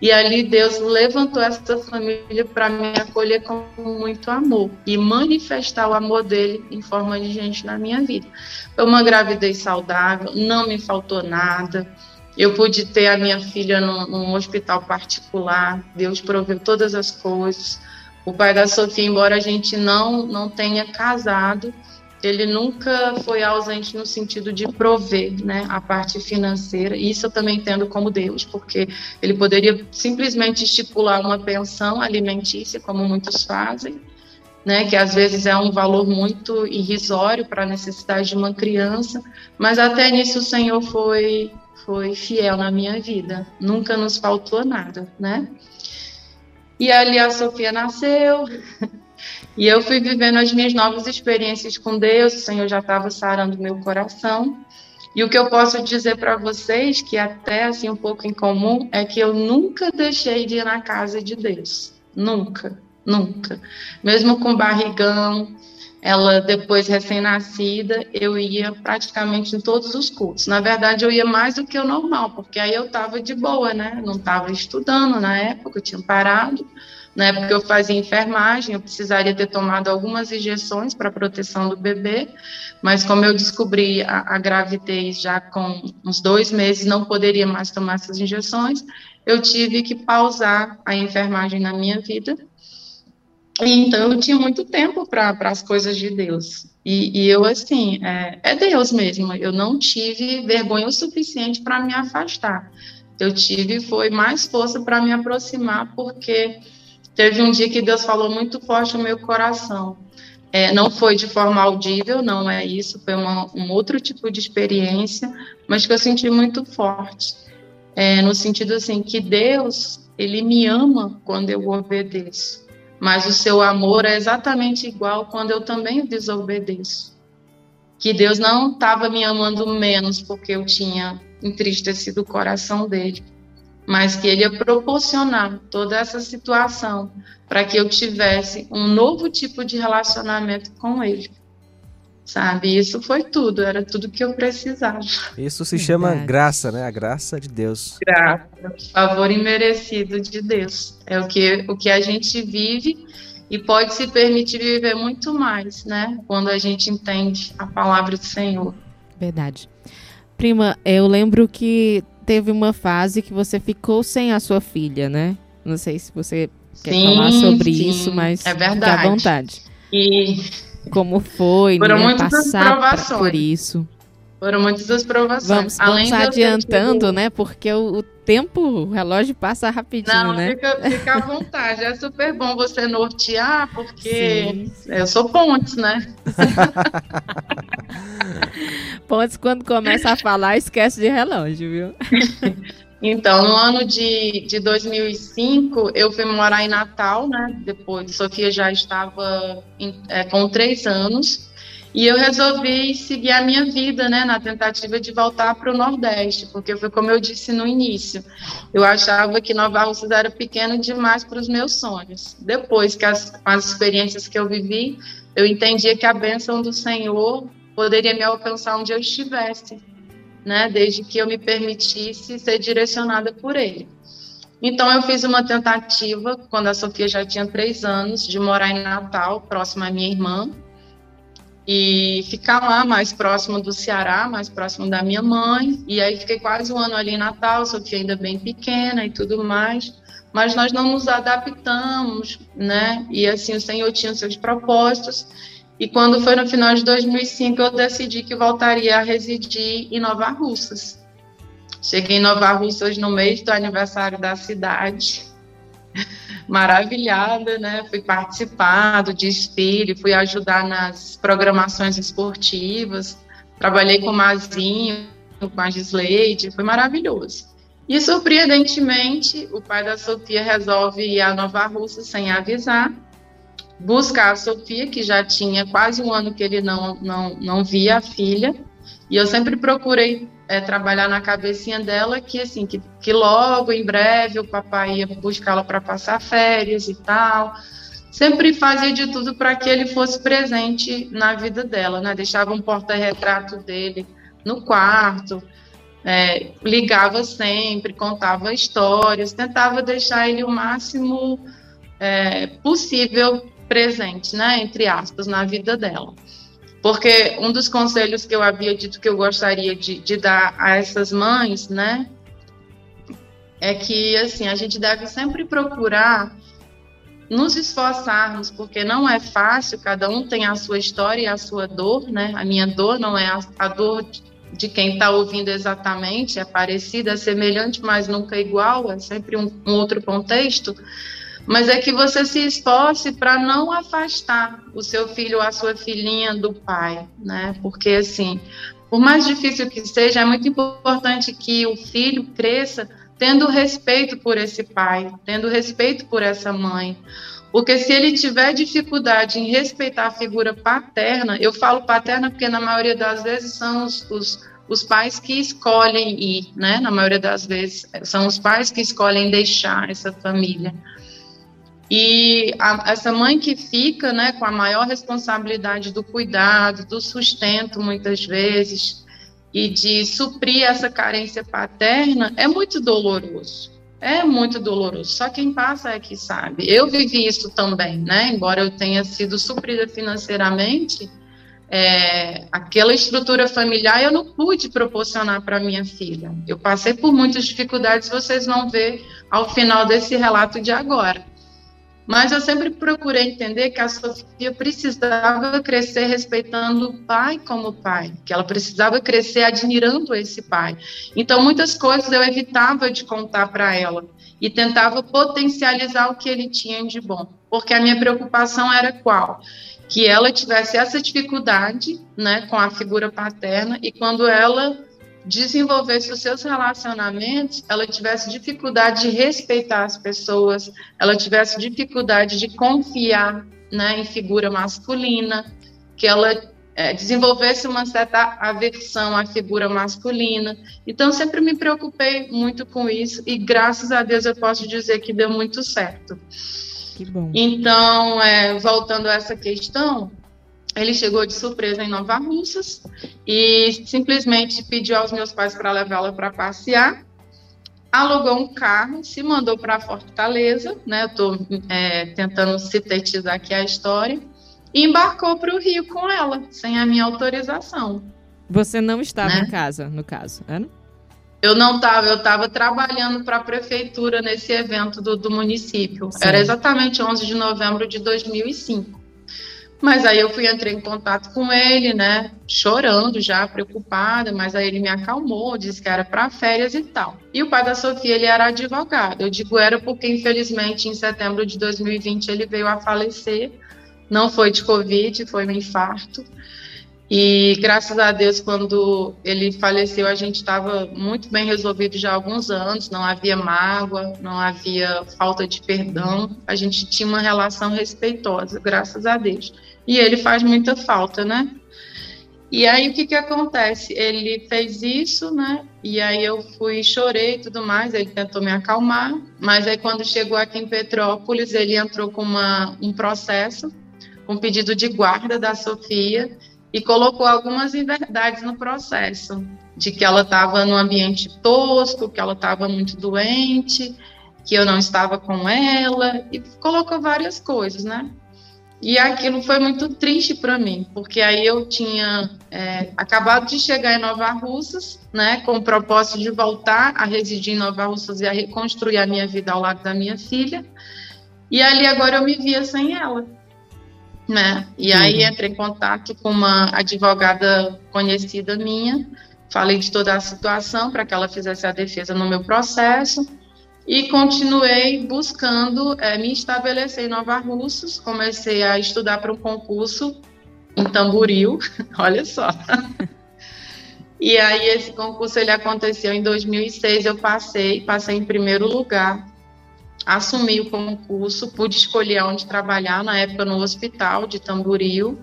E ali Deus levantou essa família para me acolher com muito amor e manifestar o amor dele em forma de gente na minha vida. Foi uma gravidez saudável, não me faltou nada. Eu pude ter a minha filha num, num hospital particular, Deus proveu todas as coisas. O pai da Sofia, embora a gente não, não tenha casado, ele nunca foi ausente no sentido de prover né, a parte financeira. Isso eu também entendo como Deus, porque ele poderia simplesmente estipular uma pensão alimentícia, como muitos fazem, né, que às vezes é um valor muito irrisório para a necessidade de uma criança, mas até nisso o Senhor foi, foi fiel na minha vida, nunca nos faltou nada, né? E ali a Sofia nasceu, e eu fui vivendo as minhas novas experiências com Deus, o Senhor já estava sarando meu coração. E o que eu posso dizer para vocês, que até assim um pouco incomum, é que eu nunca deixei de ir na casa de Deus. Nunca, nunca. Mesmo com barrigão, ela depois recém-nascida, eu ia praticamente em todos os cultos. Na verdade, eu ia mais do que o normal, porque aí eu estava de boa, né? Não estava estudando na época, eu tinha parado. Na época eu fazia enfermagem, eu precisaria ter tomado algumas injeções para proteção do bebê, mas como eu descobri a, a gravidez já com uns dois meses, não poderia mais tomar essas injeções, eu tive que pausar a enfermagem na minha vida então eu tinha muito tempo para as coisas de Deus. E, e eu, assim, é, é, Deus mesmo. Eu não tive vergonha o suficiente para me afastar. Eu tive, foi mais força para me aproximar, porque teve um dia que Deus falou muito forte no meu coração. É, não foi de forma audível, não é isso, foi uma, um outro tipo de experiência, mas que eu senti muito forte. É, no sentido assim, que Deus, Ele me ama quando eu obedeço mas o seu amor é exatamente igual quando eu também desobedeço. Que Deus não estava me amando menos porque eu tinha entristecido o coração dele, mas que ele ia proporcionar toda essa situação para que eu tivesse um novo tipo de relacionamento com ele. Sabe? Isso foi tudo, era tudo que eu precisava. Isso se chama Verdade. graça, né? A graça de Deus. Graça, favor imerecido de Deus. É o que, o que a gente vive e pode se permitir viver muito mais, né? Quando a gente entende a palavra do Senhor. Verdade. Prima, eu lembro que teve uma fase que você ficou sem a sua filha, né? Não sei se você quer sim, falar sobre sim, isso, mas é verdade. fique à vontade. E como foi, Foram né, passar pra, por isso. Foram muitas provações. Vamos, Além vamos adiantando, né? Porque o, o, tempo, o relógio passa rapidinho, Não, né? Fica, fica à vontade. É super bom você nortear, porque sim, sim. eu sou pontes, né? pontes, quando começa a falar, esquece de relógio, viu? Então, no ano de, de 2005, eu fui morar em Natal, né? Depois, Sofia já estava em, é, com três anos. E eu resolvi seguir a minha vida, né, na tentativa de voltar para o Nordeste, porque foi como eu disse no início. Eu achava que Nova Rússia era pequeno demais para os meus sonhos. Depois que as, as experiências que eu vivi, eu entendia que a bênção do Senhor poderia me alcançar onde eu estivesse né, desde que eu me permitisse ser direcionada por ele. Então, eu fiz uma tentativa, quando a Sofia já tinha três anos, de morar em Natal, próximo à minha irmã, e ficar lá mais próximo do Ceará, mais próximo da minha mãe. E aí fiquei quase um ano ali em Natal, Sofia ainda bem pequena e tudo mais. Mas nós não nos adaptamos, né? E assim, o Senhor tinha seus propósitos. E quando foi no final de 2005, eu decidi que voltaria a residir em Nova Russas. Cheguei em Nova Russas no mês do aniversário da cidade. Maravilhada, né? Fui participar do desfile, fui ajudar nas programações esportivas, trabalhei com o Mazinho, com a Gisleide, foi maravilhoso. E surpreendentemente, o pai da Sofia resolve ir a Nova Russa sem avisar buscar a Sofia, que já tinha quase um ano que ele não, não, não via a filha, e eu sempre procurei é, trabalhar na cabecinha dela que assim que, que logo em breve o papai ia buscá-la para passar férias e tal. Sempre fazia de tudo para que ele fosse presente na vida dela, né? Deixava um porta-retrato dele no quarto, é, ligava sempre, contava histórias, tentava deixar ele o máximo é, possível presente, né, entre aspas, na vida dela. Porque um dos conselhos que eu havia dito que eu gostaria de, de dar a essas mães, né, é que, assim, a gente deve sempre procurar nos esforçarmos, porque não é fácil, cada um tem a sua história e a sua dor, né? A minha dor não é a, a dor de quem está ouvindo exatamente, é parecida, é semelhante, mas nunca igual, é sempre um, um outro contexto mas é que você se esforce para não afastar o seu filho ou a sua filhinha do pai, né? Porque assim, por mais difícil que seja, é muito importante que o filho cresça tendo respeito por esse pai, tendo respeito por essa mãe. Porque se ele tiver dificuldade em respeitar a figura paterna, eu falo paterna porque na maioria das vezes são os, os, os pais que escolhem ir, né? Na maioria das vezes são os pais que escolhem deixar essa família. E a, essa mãe que fica, né, com a maior responsabilidade do cuidado, do sustento, muitas vezes, e de suprir essa carência paterna, é muito doloroso. É muito doloroso. Só quem passa é que sabe. Eu vivi isso também, né? Embora eu tenha sido suprida financeiramente, é, aquela estrutura familiar eu não pude proporcionar para minha filha. Eu passei por muitas dificuldades, vocês vão ver ao final desse relato de agora. Mas eu sempre procurei entender que a Sofia precisava crescer respeitando o pai como pai, que ela precisava crescer admirando esse pai. Então, muitas coisas eu evitava de contar para ela e tentava potencializar o que ele tinha de bom, porque a minha preocupação era qual? que ela tivesse essa dificuldade, né, com a figura paterna e quando ela desenvolvesse os seus relacionamentos, ela tivesse dificuldade de respeitar as pessoas, ela tivesse dificuldade de confiar, né, em figura masculina, que ela é, desenvolvesse uma certa aversão à figura masculina. Então, sempre me preocupei muito com isso e, graças a Deus, eu posso dizer que deu muito certo. Que bom. Então, é, voltando a essa questão, ele chegou de surpresa em Nova Russas e simplesmente pediu aos meus pais para levá-la para passear. Alugou um carro, se mandou para Fortaleza, né? Eu estou é, tentando sintetizar aqui a história, e embarcou para o Rio com ela, sem a minha autorização. Você não estava né? em casa, no caso, Ana? Eu não estava, eu estava trabalhando para a prefeitura nesse evento do, do município. Sim. Era exatamente 11 de novembro de 2005. Mas aí eu fui entrei em contato com ele, né, chorando já, preocupada, mas aí ele me acalmou, disse que era para férias e tal. E o pai da Sofia, ele era advogado. Eu digo era porque infelizmente em setembro de 2020 ele veio a falecer. Não foi de covid, foi um infarto. E graças a Deus, quando ele faleceu, a gente estava muito bem resolvido já há alguns anos, não havia mágoa, não havia falta de perdão, a gente tinha uma relação respeitosa, graças a Deus. E ele faz muita falta, né? E aí o que que acontece? Ele fez isso, né? E aí eu fui, chorei e tudo mais, ele tentou me acalmar, mas aí quando chegou aqui em Petrópolis, ele entrou com uma, um processo, um pedido de guarda da Sofia, e colocou algumas inverdades no processo, de que ela estava num ambiente tosco, que ela estava muito doente, que eu não estava com ela, e colocou várias coisas, né? E aquilo foi muito triste para mim, porque aí eu tinha é, acabado de chegar em Nova Russas, né, com o propósito de voltar a residir em Nova Russas e a reconstruir a minha vida ao lado da minha filha, e ali agora eu me via sem ela né? E aí entrei em contato com uma advogada conhecida minha, falei de toda a situação para que ela fizesse a defesa no meu processo e continuei buscando é, me estabelecer em Nova Russas. Comecei a estudar para um concurso em Tamboril, olha só. e aí esse concurso ele aconteceu em 2006, eu passei, passei em primeiro lugar assumi o concurso, pude escolher onde trabalhar, na época no hospital de Tamboril.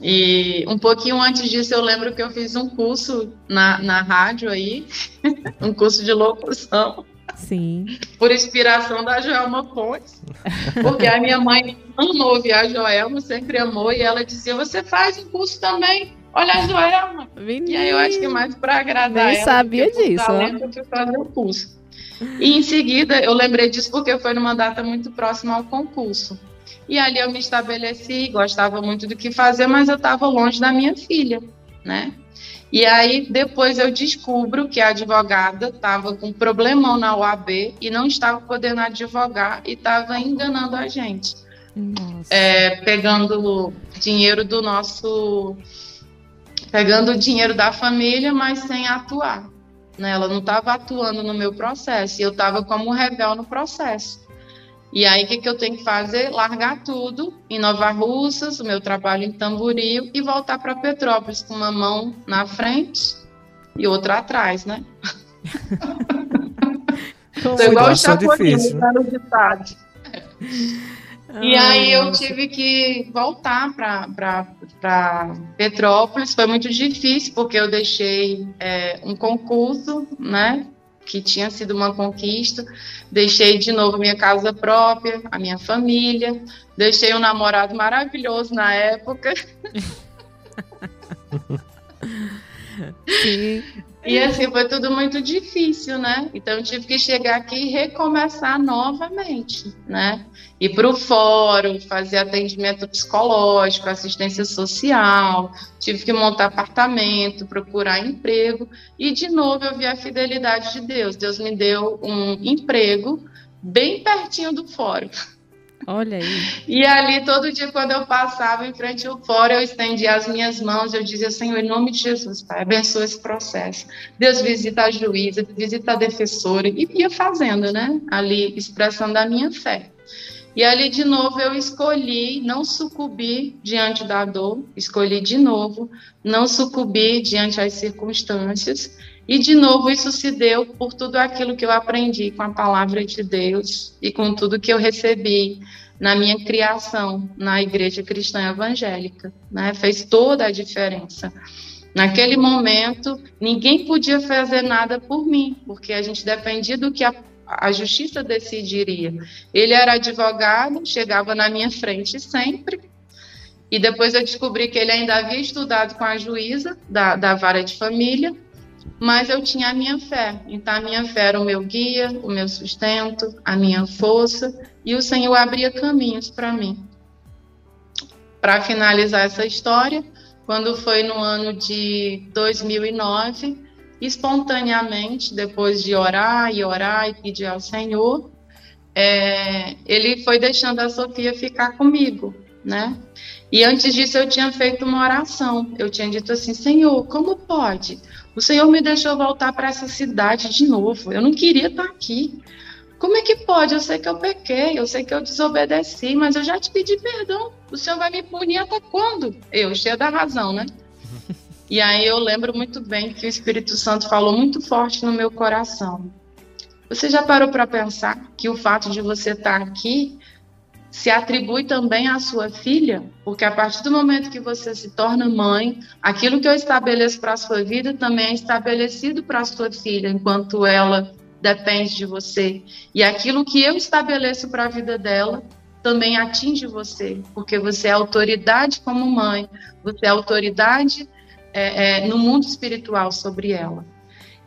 E um pouquinho antes disso, eu lembro que eu fiz um curso na, na rádio aí, um curso de locução. Sim. Por inspiração da Joelma Pontes. Porque a minha mãe amou ouvir a Joelma, sempre amou, e ela dizia: Você faz um curso também? Olha a Joelma. Menino. E aí eu acho que mais para agradar Nem ela. sabia disso. Eu fui fazer o curso. E em seguida, eu lembrei disso porque foi numa data muito próxima ao concurso. E ali eu me estabeleci, gostava muito do que fazer, mas eu estava longe da minha filha, né? E aí depois eu descubro que a advogada estava com um problemão na OAB e não estava podendo advogar e estava enganando a gente. É, pegando dinheiro do nosso. Pegando o dinheiro da família, mas sem atuar. Né? Ela não estava atuando no meu processo, e eu estava como rebel no processo. E aí, o que, que eu tenho que fazer? Largar tudo em Nova Russas, o meu trabalho em Tamboril, e voltar para Petrópolis com uma mão na frente e outra atrás, né? Sou igual o Chapolin, tá no ditado. E aí eu tive que voltar para Petrópolis. Foi muito difícil, porque eu deixei é, um concurso, né? Que tinha sido uma conquista. Deixei de novo minha casa própria, a minha família. Deixei um namorado maravilhoso na época. Sim. E assim, foi tudo muito difícil, né? Então, eu tive que chegar aqui e recomeçar novamente, né? Ir para o fórum, fazer atendimento psicológico, assistência social, tive que montar apartamento, procurar emprego. E, de novo, eu vi a fidelidade de Deus. Deus me deu um emprego bem pertinho do fórum. Olha aí. E ali, todo dia, quando eu passava em frente ao fórum, eu estendia as minhas mãos, eu dizia, Senhor, em nome de Jesus, Pai, abençoa esse processo. Deus visita a juíza, visita a defensora, e ia fazendo, né? Ali, expressando a minha fé. E ali, de novo, eu escolhi não sucumbir diante da dor, escolhi de novo não sucumbir diante das circunstâncias. E, de novo, isso se deu por tudo aquilo que eu aprendi com a palavra de Deus e com tudo que eu recebi na minha criação na igreja cristã evangélica. Né? Fez toda a diferença. Naquele momento, ninguém podia fazer nada por mim, porque a gente dependia do que a, a justiça decidiria. Ele era advogado, chegava na minha frente sempre, e depois eu descobri que ele ainda havia estudado com a juíza da, da vara de família, mas eu tinha a minha fé. Então, a minha fé era o meu guia, o meu sustento, a minha força, e o Senhor abria caminhos para mim. Para finalizar essa história, quando foi no ano de 2009, espontaneamente, depois de orar e orar e pedir ao Senhor, é, ele foi deixando a Sofia ficar comigo, né? E antes disso eu tinha feito uma oração. Eu tinha dito assim: Senhor, como pode? O Senhor me deixou voltar para essa cidade de novo. Eu não queria estar aqui. Como é que pode? Eu sei que eu pequei, eu sei que eu desobedeci, mas eu já te pedi perdão. O Senhor vai me punir até quando? Eu, cheia da razão, né? E aí eu lembro muito bem que o Espírito Santo falou muito forte no meu coração. Você já parou para pensar que o fato de você estar aqui se atribui também à sua filha, porque a partir do momento que você se torna mãe, aquilo que eu estabeleço para a sua vida também é estabelecido para a sua filha, enquanto ela depende de você. E aquilo que eu estabeleço para a vida dela também atinge você, porque você é autoridade como mãe, você é autoridade é, é, no mundo espiritual sobre ela.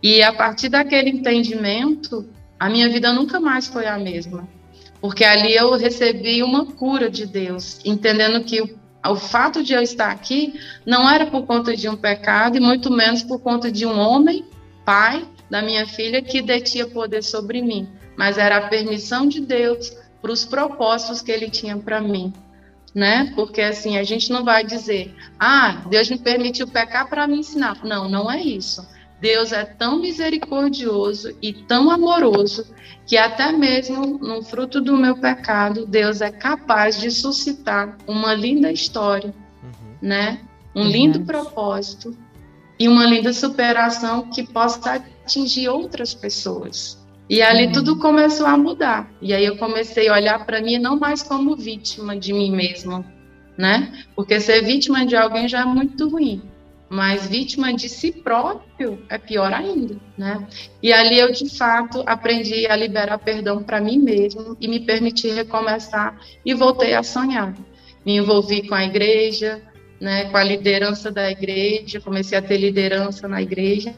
E a partir daquele entendimento, a minha vida nunca mais foi a mesma porque ali eu recebi uma cura de Deus, entendendo que o, o fato de eu estar aqui não era por conta de um pecado e muito menos por conta de um homem, pai da minha filha, que detinha poder sobre mim, mas era a permissão de Deus para os propósitos que ele tinha para mim. Né? Porque assim, a gente não vai dizer, ah, Deus me permitiu pecar para me ensinar. Não, não é isso. Deus é tão misericordioso e tão amoroso que até mesmo no fruto do meu pecado, Deus é capaz de suscitar uma linda história, uhum. né? Um lindo propósito e uma linda superação que possa atingir outras pessoas. E ali uhum. tudo começou a mudar. E aí eu comecei a olhar para mim não mais como vítima de mim mesma, né? Porque ser vítima de alguém já é muito ruim mas vítima de si próprio é pior ainda, né? E ali eu de fato aprendi a liberar perdão para mim mesmo e me permitir recomeçar e voltei a sonhar. Me envolvi com a igreja, né, com a liderança da igreja, comecei a ter liderança na igreja.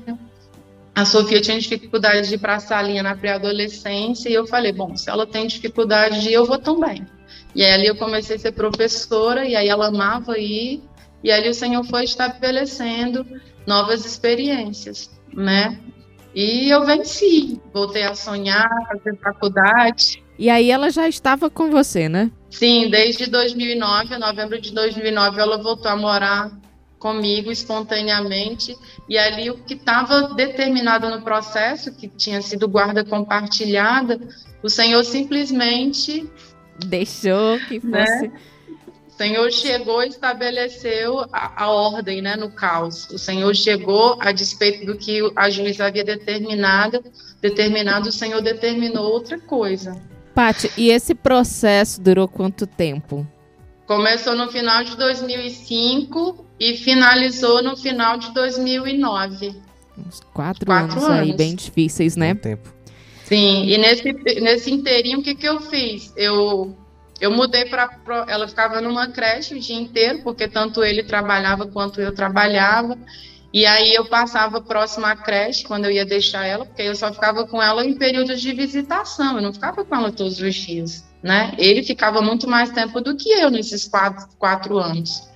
A Sofia tinha dificuldade de ir para a salinha na pré-adolescência e eu falei, bom, se ela tem dificuldade de ir, eu vou também. E aí ali eu comecei a ser professora e aí ela amava ir e ali o Senhor foi estabelecendo novas experiências, né? E eu venci, voltei a sonhar, fazer faculdade. E aí ela já estava com você, né? Sim, desde 2009, novembro de 2009, ela voltou a morar comigo espontaneamente. E ali o que estava determinado no processo, que tinha sido guarda compartilhada, o Senhor simplesmente deixou que né? fosse. Né? Senhor chegou e estabeleceu a, a, ordem né, no caos. O Senhor chegou, a despeito do que a juíza havia determinado, determinado, o Senhor determinou outra coisa. Pati, e esse processo durou quanto tempo? Começou no final de 2005 e finalizou no final de 2009. Uns quatro, quatro anos, anos, aí, bem difíceis, né? tempo. Sim, e nesse, nesse inteirinho, o que, que eu fiz? Eu, eu mudei para. Ela ficava numa creche o dia inteiro, porque tanto ele trabalhava quanto eu trabalhava. E aí eu passava próximo à creche quando eu ia deixar ela, porque eu só ficava com ela em períodos de visitação, eu não ficava com ela todos os dias, né? Ele ficava muito mais tempo do que eu nesses quatro, quatro anos.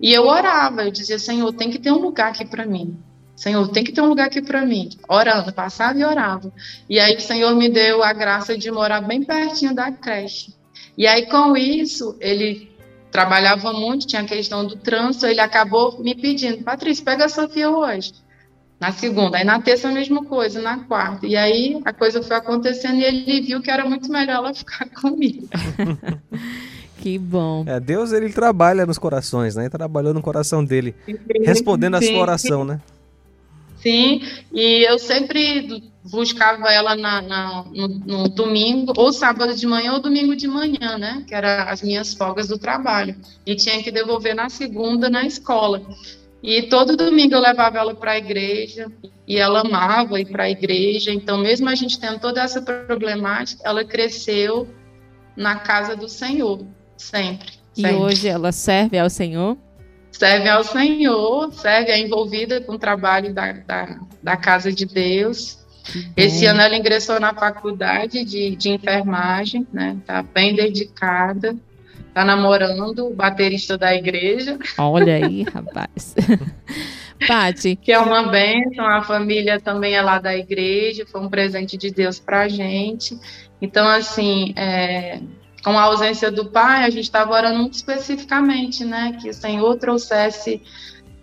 E eu orava, eu dizia, Senhor, tem que ter um lugar aqui para mim. Senhor, tem que ter um lugar aqui para mim. Orando, passava e orava. E aí o Senhor me deu a graça de morar bem pertinho da creche. E aí com isso, ele trabalhava muito, tinha a questão do trânsito, ele acabou me pedindo, Patrícia, pega a Sofia hoje. Na segunda, aí na terça a mesma coisa, na quarta. E aí a coisa foi acontecendo e ele viu que era muito melhor ela ficar comigo. que bom. É, Deus ele trabalha nos corações, né? Ele trabalhou no coração dele, respondendo a sua oração, né? Sim, e eu sempre buscava ela na, na no, no, domingo, ou sábado de manhã, ou domingo de manhã, né? Que eram as minhas folgas do trabalho. E tinha que devolver na segunda na escola. E todo domingo eu levava ela para a igreja, e ela amava ir para a igreja. Então, mesmo a gente tendo toda essa problemática, ela cresceu na casa do Senhor, sempre. sempre. E hoje ela serve ao Senhor? Serve ao Senhor, serve, é envolvida com o trabalho da, da, da Casa de Deus. Esse ano ela ingressou na faculdade de, de enfermagem, né? Tá bem dedicada, tá namorando o baterista da igreja. Olha aí, rapaz. Pati. Que é uma bênção, a família também é lá da igreja, foi um presente de Deus pra gente. Então, assim, é, com a ausência do pai, a gente estava orando muito especificamente, né? Que o Senhor trouxesse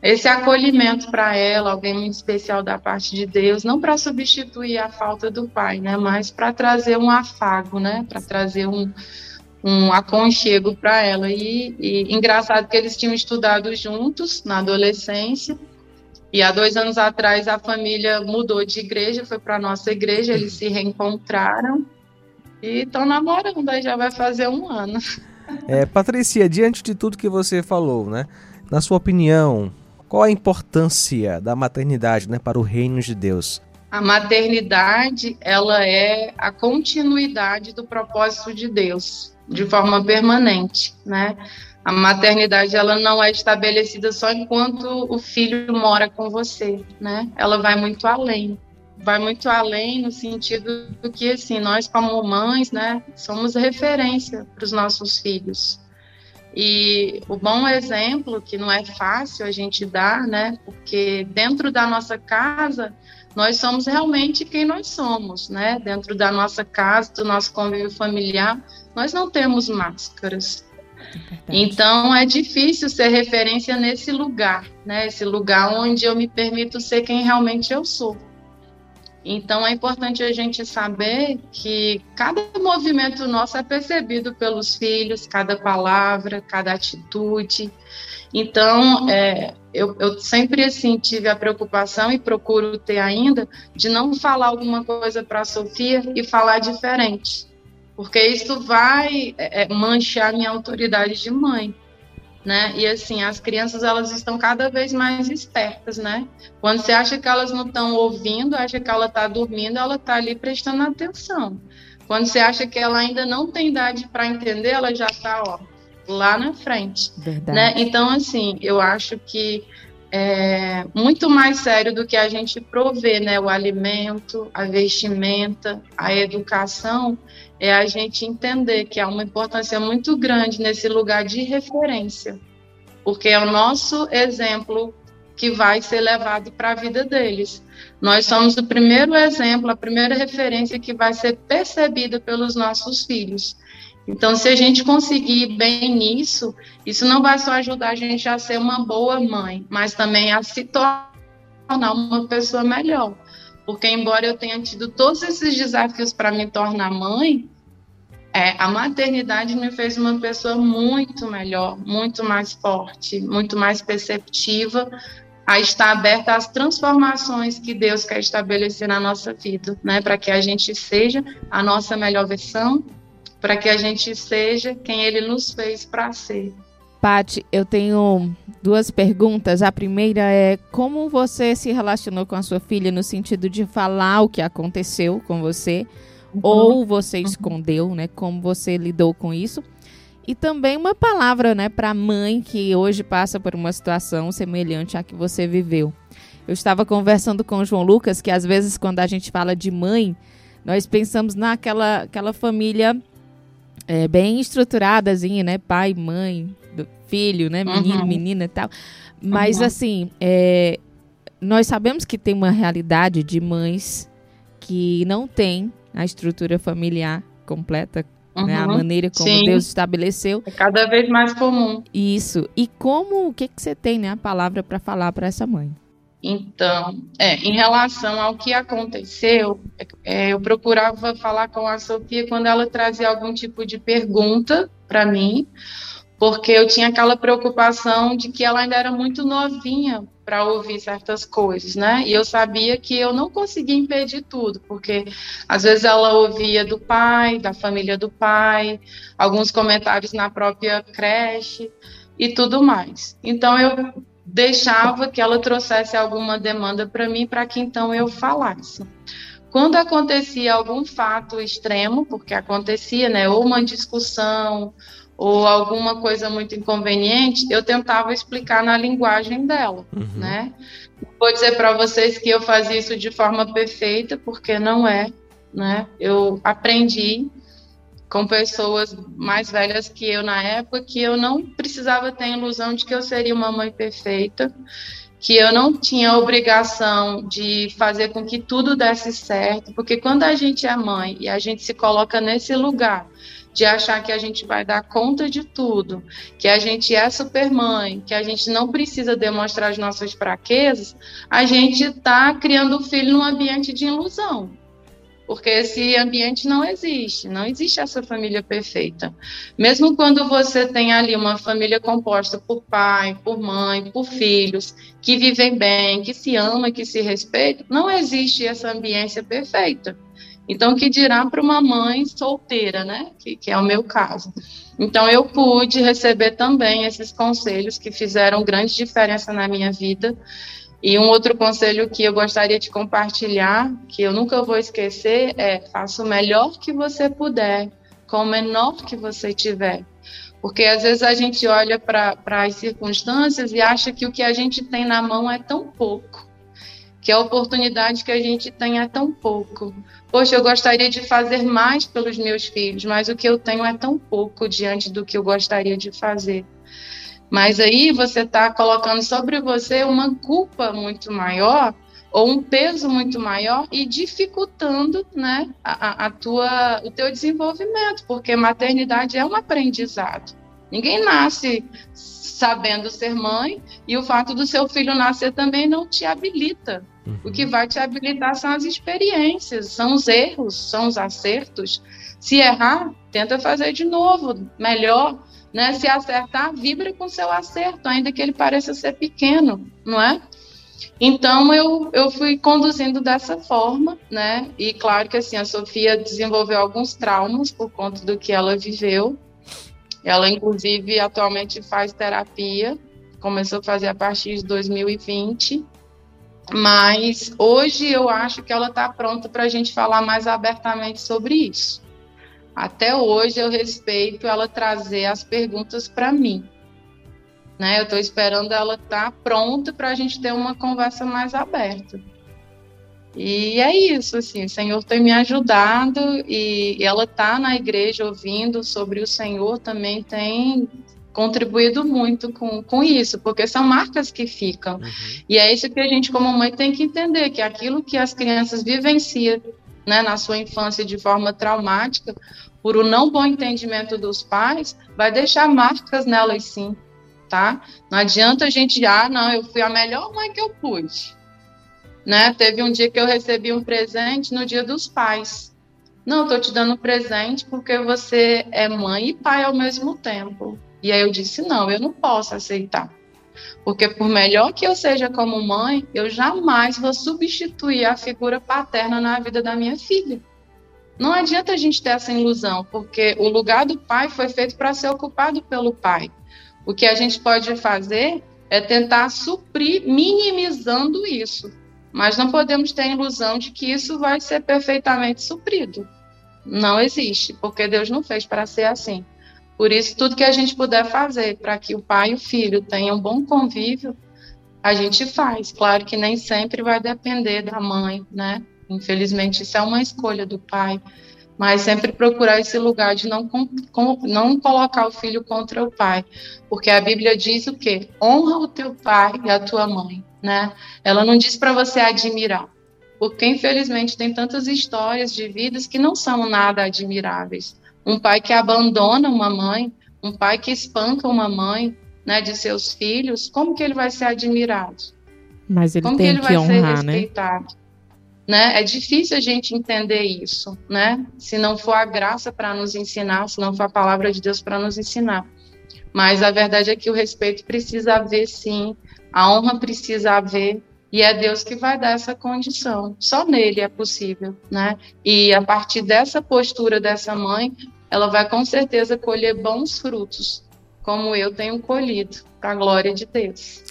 esse acolhimento para ela, alguém muito especial da parte de Deus, não para substituir a falta do pai, né? Mas para trazer um afago, né? Para trazer um, um aconchego para ela. E, e engraçado que eles tinham estudado juntos na adolescência. E há dois anos atrás a família mudou de igreja, foi para nossa igreja, eles se reencontraram e estão namorando, aí já vai fazer um ano. É, Patrícia, diante de tudo que você falou, né? Na sua opinião, qual a importância da maternidade né, para o reino de Deus? A maternidade, ela é a continuidade do propósito de Deus, de forma permanente, né? A maternidade, ela não é estabelecida só enquanto o filho mora com você, né? Ela vai muito além vai muito além no sentido do que assim nós como mães né somos referência para os nossos filhos e o bom exemplo que não é fácil a gente dar né porque dentro da nossa casa nós somos realmente quem nós somos né dentro da nossa casa do nosso convívio familiar nós não temos máscaras é então é difícil ser referência nesse lugar, né? Esse lugar onde eu me permito ser quem realmente eu sou. Então é importante a gente saber que cada movimento nosso é percebido pelos filhos, cada palavra, cada atitude. Então é, eu, eu, sempre assim tive a preocupação e procuro ter ainda de não falar alguma coisa para a Sofia e falar diferente, porque isso vai é, é manchar minha autoridade de mãe né? E assim, as crianças elas estão cada vez mais espertas, né? Quando você acha que elas não estão ouvindo, acha que ela está dormindo, ela está ali prestando atenção. Quando você acha que ela ainda não tem idade para entender, ela já está, ó, lá na frente, Verdade. né? Então, assim, eu acho que é muito mais sério do que a gente prover, né? O alimento, a vestimenta, a educação, é a gente entender que há uma importância muito grande nesse lugar de referência, porque é o nosso exemplo que vai ser levado para a vida deles. Nós somos o primeiro exemplo, a primeira referência que vai ser percebida pelos nossos filhos. Então, se a gente conseguir bem nisso, isso não vai só ajudar a gente a ser uma boa mãe, mas também a se tornar uma pessoa melhor. Porque, embora eu tenha tido todos esses desafios para me tornar mãe, é, a maternidade me fez uma pessoa muito melhor, muito mais forte, muito mais perceptiva a estar aberta às transformações que Deus quer estabelecer na nossa vida, né? Para que a gente seja a nossa melhor versão, para que a gente seja quem Ele nos fez para ser. Pati, eu tenho duas perguntas. A primeira é como você se relacionou com a sua filha no sentido de falar o que aconteceu com você uhum. ou você uhum. escondeu, né? Como você lidou com isso? E também uma palavra, né, para a mãe que hoje passa por uma situação semelhante à que você viveu. Eu estava conversando com o João Lucas que às vezes quando a gente fala de mãe, nós pensamos naquela aquela família é, bem estruturadazinha, né? Pai, mãe, filho, né? Menino, uhum. menina e tal. Mas uhum. assim, é, nós sabemos que tem uma realidade de mães que não tem a estrutura familiar completa, uhum. né? A uhum. maneira como Sim. Deus estabeleceu. É cada vez mais comum. Isso. E como, o que, que você tem, né? A palavra para falar para essa mãe? Então, é, em relação ao que aconteceu, é, eu procurava falar com a Sofia quando ela trazia algum tipo de pergunta para mim, porque eu tinha aquela preocupação de que ela ainda era muito novinha para ouvir certas coisas, né? E eu sabia que eu não conseguia impedir tudo, porque às vezes ela ouvia do pai, da família do pai, alguns comentários na própria creche e tudo mais. Então eu deixava que ela trouxesse alguma demanda para mim, para que então eu falasse. Quando acontecia algum fato extremo, porque acontecia, né, ou uma discussão, ou alguma coisa muito inconveniente, eu tentava explicar na linguagem dela, uhum. né? Vou dizer para vocês que eu fazia isso de forma perfeita, porque não é, né? Eu aprendi com pessoas mais velhas que eu na época, que eu não precisava ter a ilusão de que eu seria uma mãe perfeita, que eu não tinha obrigação de fazer com que tudo desse certo, porque quando a gente é mãe e a gente se coloca nesse lugar de achar que a gente vai dar conta de tudo, que a gente é supermãe, que a gente não precisa demonstrar as nossas fraquezas, a gente está criando o filho num ambiente de ilusão porque esse ambiente não existe, não existe essa família perfeita. Mesmo quando você tem ali uma família composta por pai, por mãe, por filhos, que vivem bem, que se amam, que se respeitam, não existe essa ambiência perfeita. Então, que dirá para uma mãe solteira, né? Que, que é o meu caso. Então, eu pude receber também esses conselhos que fizeram grande diferença na minha vida e um outro conselho que eu gostaria de compartilhar, que eu nunca vou esquecer, é faça o melhor que você puder, com o menor que você tiver. Porque às vezes a gente olha para as circunstâncias e acha que o que a gente tem na mão é tão pouco, que a oportunidade que a gente tem é tão pouco. Poxa, eu gostaria de fazer mais pelos meus filhos, mas o que eu tenho é tão pouco diante do que eu gostaria de fazer. Mas aí você está colocando sobre você uma culpa muito maior ou um peso muito maior e dificultando né, a, a tua, o teu desenvolvimento, porque maternidade é um aprendizado. Ninguém nasce sabendo ser mãe e o fato do seu filho nascer também não te habilita. Uhum. O que uhum. vai te habilitar são as experiências, são os erros, são os acertos. Se errar, tenta fazer de novo, melhor, né? Se acertar, vibra com seu acerto, ainda que ele pareça ser pequeno, não é? Então eu, eu fui conduzindo dessa forma, né? E claro que assim a Sofia desenvolveu alguns traumas por conta do que ela viveu. Ela inclusive atualmente faz terapia, começou a fazer a partir de 2020. Mas hoje eu acho que ela está pronta para a gente falar mais abertamente sobre isso. Até hoje eu respeito ela trazer as perguntas para mim. Né? Eu estou esperando ela estar tá pronta para a gente ter uma conversa mais aberta. E é isso, assim, o Senhor tem me ajudado e, ela está na igreja ouvindo sobre o Senhor também tem contribuído muito com, com isso, porque são marcas que ficam. Uhum. E é isso que a gente, como mãe, tem que entender, que aquilo que as crianças vivenciam né, na sua infância de forma traumática, por um não bom entendimento dos pais, vai deixar marcas nelas sim, tá? Não adianta a gente, ah, não, eu fui a melhor mãe que eu pude. Né? Teve um dia que eu recebi um presente no dia dos pais. Não, eu tô te dando presente porque você é mãe e pai ao mesmo tempo. E aí eu disse, não, eu não posso aceitar. Porque por melhor que eu seja como mãe, eu jamais vou substituir a figura paterna na vida da minha filha. Não adianta a gente ter essa ilusão, porque o lugar do pai foi feito para ser ocupado pelo pai. O que a gente pode fazer é tentar suprir, minimizando isso. Mas não podemos ter a ilusão de que isso vai ser perfeitamente suprido. Não existe, porque Deus não fez para ser assim. Por isso, tudo que a gente puder fazer para que o pai e o filho tenham um bom convívio, a gente faz. Claro que nem sempre vai depender da mãe, né? Infelizmente, isso é uma escolha do pai mas sempre procurar esse lugar de não, com, não colocar o filho contra o pai, porque a Bíblia diz o quê? Honra o teu pai e a tua mãe, né? Ela não diz para você admirar, porque infelizmente tem tantas histórias de vidas que não são nada admiráveis. Um pai que abandona uma mãe, um pai que espanca uma mãe, né, de seus filhos, como que ele vai ser admirado? Mas ele como tem que ele que vai honrar, ser né? respeitado? Né? né? É difícil a gente entender isso, né? Se não for a graça para nos ensinar, se não for a palavra de Deus para nos ensinar. Mas a verdade é que o respeito precisa haver, sim, a honra precisa haver, e é Deus que vai dar essa condição. Só nele é possível, né? E a partir dessa postura dessa mãe, ela vai com certeza colher bons frutos, como eu tenho colhido, para a glória de Deus.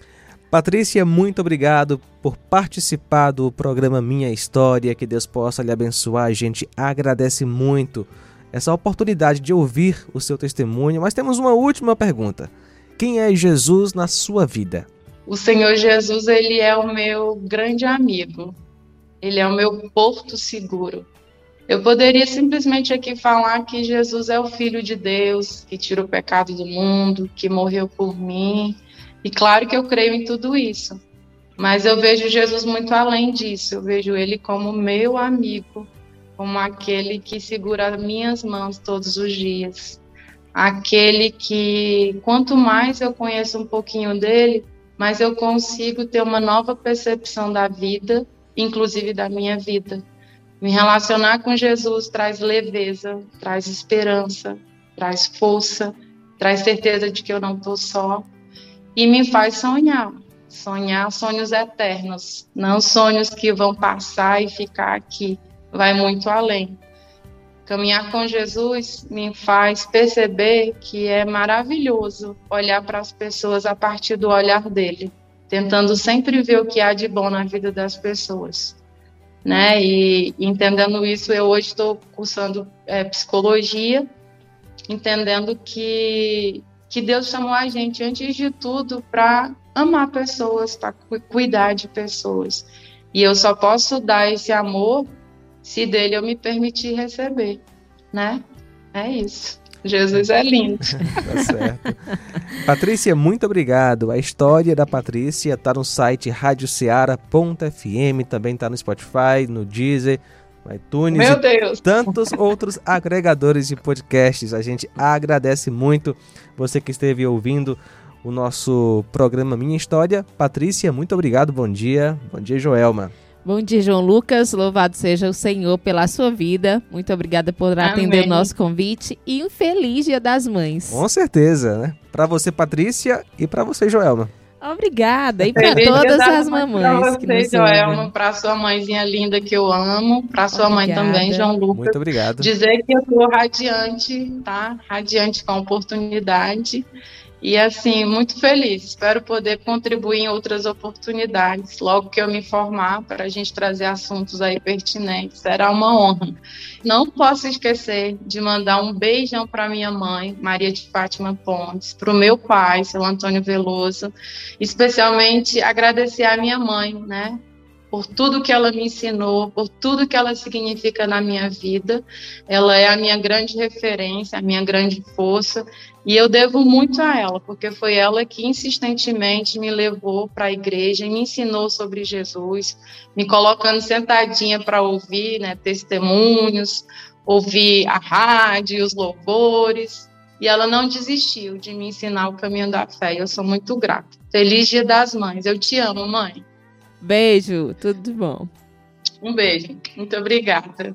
Patrícia, muito obrigado por participar do programa Minha História. Que Deus possa lhe abençoar. A gente agradece muito essa oportunidade de ouvir o seu testemunho. Mas temos uma última pergunta: Quem é Jesus na sua vida? O Senhor Jesus, ele é o meu grande amigo. Ele é o meu porto seguro. Eu poderia simplesmente aqui falar que Jesus é o Filho de Deus, que tira o pecado do mundo, que morreu por mim, e claro que eu creio em tudo isso, mas eu vejo Jesus muito além disso. Eu vejo ele como meu amigo, como aquele que segura minhas mãos todos os dias. Aquele que, quanto mais eu conheço um pouquinho dele, mais eu consigo ter uma nova percepção da vida, inclusive da minha vida. Me relacionar com Jesus traz leveza, traz esperança, traz força, traz certeza de que eu não estou só, e me faz sonhar. Sonhar sonhos eternos, não sonhos que vão passar e ficar aqui. Vai muito além. Caminhar com Jesus me faz perceber que é maravilhoso olhar para as pessoas a partir do olhar dele, tentando sempre ver o que há de bom na vida das pessoas. Né? E entendendo isso, eu hoje estou cursando é, psicologia, entendendo que que Deus chamou a gente, antes de tudo, para amar pessoas, para cuidar de pessoas. E eu só posso dar esse amor se dele eu me permitir receber, né? É isso. Jesus é lindo. tá certo. Patrícia, muito obrigado. A história da Patrícia está no site radioceara.fm, também está no Spotify, no Deezer, iTunes Meu Deus. tantos outros agregadores de podcasts. A gente agradece muito você que esteve ouvindo o nosso programa Minha História. Patrícia, muito obrigado, bom dia. Bom dia, Joelma. Bom dia, João Lucas. Louvado seja o Senhor pela sua vida. Muito obrigada por atender Amém. o nosso convite e um feliz Dia das Mães. Com certeza, né? Para você, Patrícia, e para você, Joelma. Obrigada. E para todas as mamães. Para você, Joelma, para sua mãezinha linda que eu amo, para sua Obrigada. mãe também, João Lucas. Muito obrigado. Dizer que eu estou radiante, tá? Radiante com a oportunidade. E assim, muito feliz. Espero poder contribuir em outras oportunidades, logo que eu me formar, para a gente trazer assuntos aí pertinentes. Será uma honra. Não posso esquecer de mandar um beijão para minha mãe, Maria de Fátima Pontes, para o meu pai, seu Antônio Veloso, especialmente agradecer à minha mãe, né? por tudo que ela me ensinou, por tudo que ela significa na minha vida. Ela é a minha grande referência, a minha grande força, e eu devo muito a ela, porque foi ela que insistentemente me levou para a igreja e me ensinou sobre Jesus, me colocando sentadinha para ouvir né, testemunhos, ouvir a rádio, os louvores. E ela não desistiu de me ensinar o caminho da fé. Eu sou muito grata. Feliz Dia das Mães. Eu te amo, mãe. Beijo, tudo de bom. Um beijo. Muito obrigada.